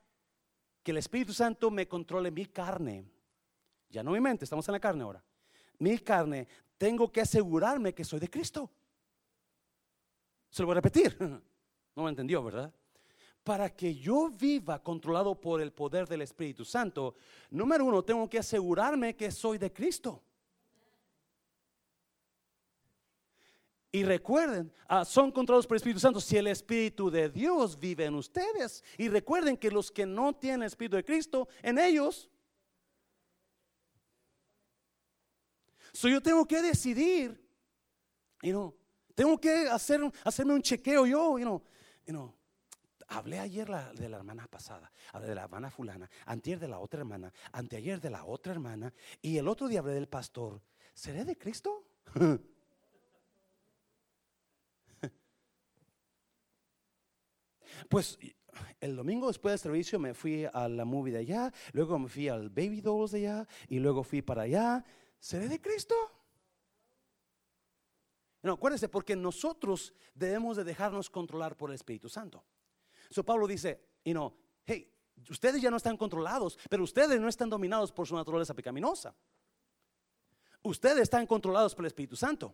que el Espíritu Santo me controle mi carne. Ya no mi mente, estamos en la carne ahora. Mi carne, tengo que asegurarme que soy de Cristo. Se lo voy a repetir. No me entendió, ¿verdad? Para que yo viva controlado por el poder del Espíritu Santo, número uno, tengo que asegurarme que soy de Cristo. Y recuerden, ah, son controlados por el Espíritu Santo si el Espíritu de Dios vive en ustedes. Y recuerden que los que no tienen el Espíritu de Cristo, en ellos So yo tengo que decidir, you know, tengo que hacer, hacerme un chequeo yo, you know, you know. Hablé ayer de la hermana pasada, hablé de la hermana fulana, antier de la otra hermana, anteayer de la otra hermana, y el otro día hablé del pastor. ¿Seré de Cristo? Pues el domingo después del servicio me fui a la movie de allá, luego me fui al Baby Dolls de allá y luego fui para allá ¿Seré de Cristo? No, acuérdense, porque nosotros debemos de dejarnos controlar por el Espíritu Santo. So Pablo dice, you know, hey, ustedes ya no están controlados, pero ustedes no están dominados por su naturaleza pecaminosa. Ustedes están controlados por el Espíritu Santo.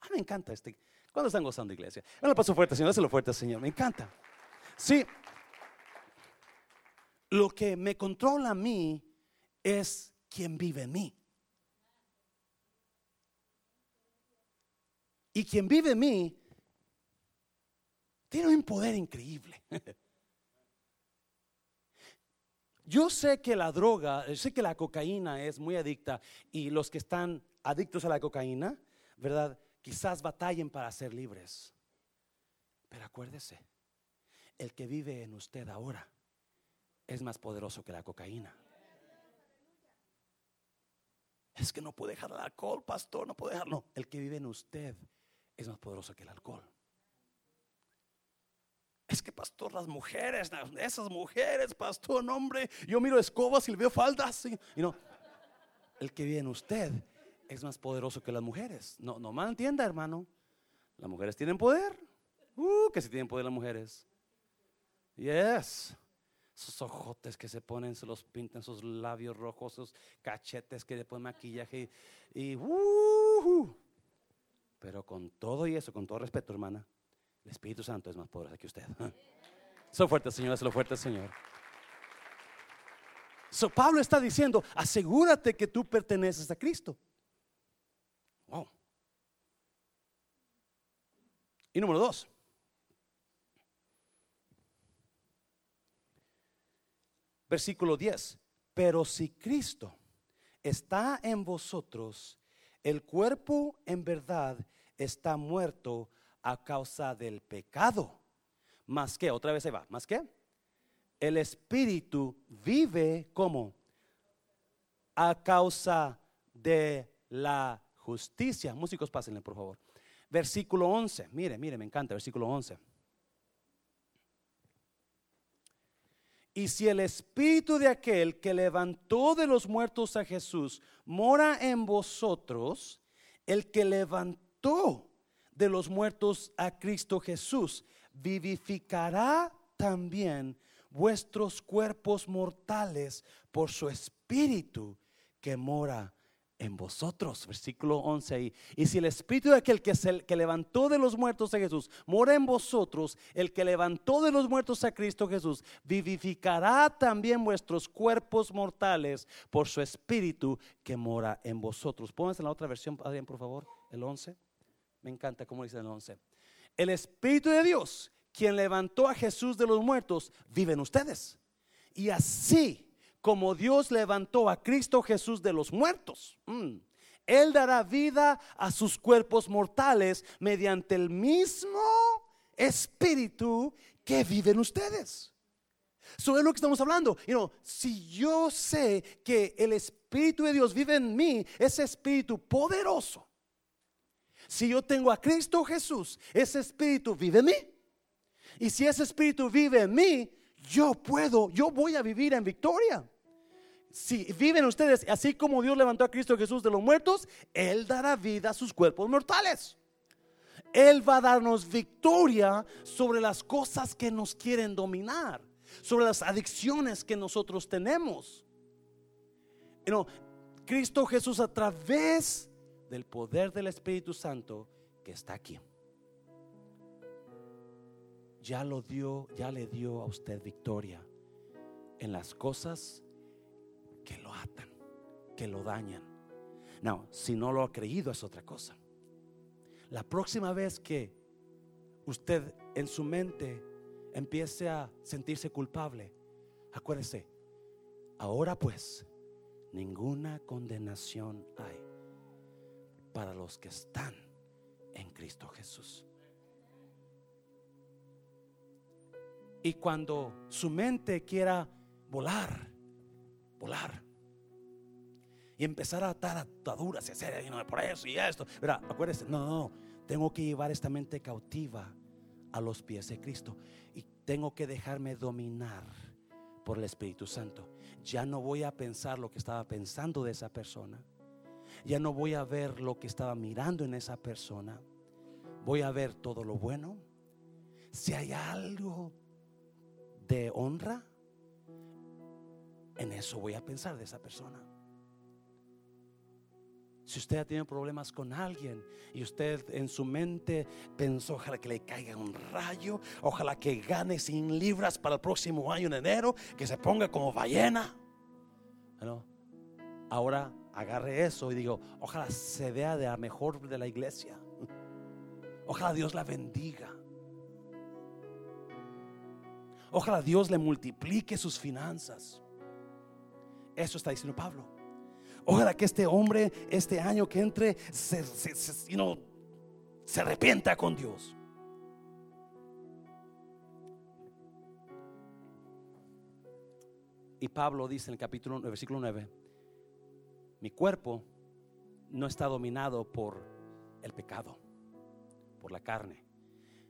Ah, me encanta este. ¿Cuándo están gozando, iglesia? Lo paso fuerte, Señor, lo fuerte, Señor. Me encanta. Sí. Lo que me controla a mí es quien vive en mí. Y quien vive en mí tiene un poder increíble. Yo sé que la droga, sé que la cocaína es muy adicta y los que están adictos a la cocaína, ¿verdad? Quizás batallen para ser libres. Pero acuérdese, el que vive en usted ahora es más poderoso que la cocaína. Es que no puede dejar el alcohol, pastor, no puede dejarlo. El que vive en usted es más poderoso que el alcohol. Es que, pastor, las mujeres, esas mujeres, pastor, no, hombre, yo miro escobas y veo faldas. Y, no, el que vive en usted es más poderoso que las mujeres. No, no me entienda, hermano. Las mujeres tienen poder. Uh, que si tienen poder las mujeres. Yes. Esos ojotes que se ponen, se los pintan, esos labios rojos, esos cachetes que después maquillaje y, uh, pero con todo y eso, con todo respeto, hermana, el Espíritu Santo es más poderoso que usted. So fuerte, Señor, lo fuerte, Señor. So Pablo está diciendo, asegúrate que tú perteneces a Cristo. Wow. Y número dos, Versículo 10. Pero si Cristo está en vosotros, el cuerpo en verdad está muerto a causa del pecado. Más que, otra vez se va, más que, el espíritu vive como a causa de la justicia. Músicos, pásenle por favor. Versículo 11, mire, mire, me encanta, versículo 11. Y si el espíritu de aquel que levantó de los muertos a Jesús mora en vosotros, el que levantó de los muertos a Cristo Jesús, vivificará también vuestros cuerpos mortales por su espíritu que mora en vosotros. Versículo 11 Y si el espíritu de aquel que, se, que levantó de los muertos a Jesús mora en vosotros, el que levantó de los muertos a Cristo Jesús, vivificará también vuestros cuerpos mortales por su espíritu que mora en vosotros. Pónganse en la otra versión, Adrián, por favor, el 11. Me encanta cómo dice el 11. El espíritu de Dios, quien levantó a Jesús de los muertos, vive en ustedes. Y así como Dios levantó a Cristo Jesús de los muertos. Mm. Él dará vida a sus cuerpos mortales mediante el mismo espíritu que vive en ustedes. Eso es lo que estamos hablando. si yo sé que el Espíritu de Dios vive en mí, ese Espíritu poderoso. Si yo tengo a Cristo Jesús, ese Espíritu vive en mí. Y si ese Espíritu vive en mí, yo puedo, yo voy a vivir en victoria si viven ustedes así como Dios levantó a Cristo Jesús de los muertos, Él dará vida a sus cuerpos mortales. Él va a darnos victoria sobre las cosas que nos quieren dominar, sobre las adicciones que nosotros tenemos. Cristo Jesús a través del poder del Espíritu Santo que está aquí. Ya lo dio, ya le dio a usted victoria en las cosas que lo atan, que lo dañan. No, si no lo ha creído es otra cosa. La próxima vez que usted en su mente empiece a sentirse culpable, acuérdese, ahora pues, ninguna condenación hay para los que están en Cristo Jesús. Y cuando su mente quiera volar, Y empezar a atar ataduras y hacer no, por eso y esto. Mira, acuérdese, no, no, tengo que llevar esta mente cautiva a los pies de Cristo. Y tengo que dejarme dominar por el Espíritu Santo. Ya no voy a pensar lo que estaba pensando de esa persona. Ya no voy a ver lo que estaba mirando en esa persona. Voy a ver todo lo bueno. Si hay algo de honra, en eso voy a pensar de esa persona. Si usted ha tenido problemas con alguien y usted en su mente pensó, ojalá que le caiga un rayo, ojalá que gane 100 libras para el próximo año en enero, que se ponga como ballena. ahora agarre eso y digo, ojalá se vea de la mejor de la iglesia. Ojalá Dios la bendiga. Ojalá Dios le multiplique sus finanzas. Eso está diciendo Pablo. Ojalá que este hombre, este año que entre, se, se, arrepienta con Dios. Y Pablo dice en el capítulo, el versículo 9, mi cuerpo no está dominado por el pecado, por la carne.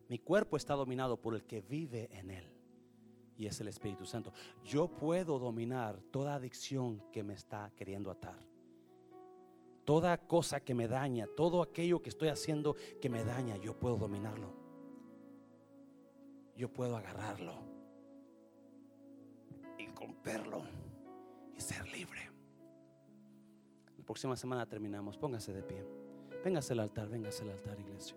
Mi cuerpo está dominado por el que vive en él y es el Espíritu Santo. Yo puedo dominar toda adicción que me está queriendo atar. Toda cosa que me daña, todo aquello que estoy haciendo que me daña, yo puedo dominarlo. Yo puedo agarrarlo y romperlo y ser libre. La próxima semana terminamos. Póngase de pie. Véngase al altar, véngase al altar, iglesia.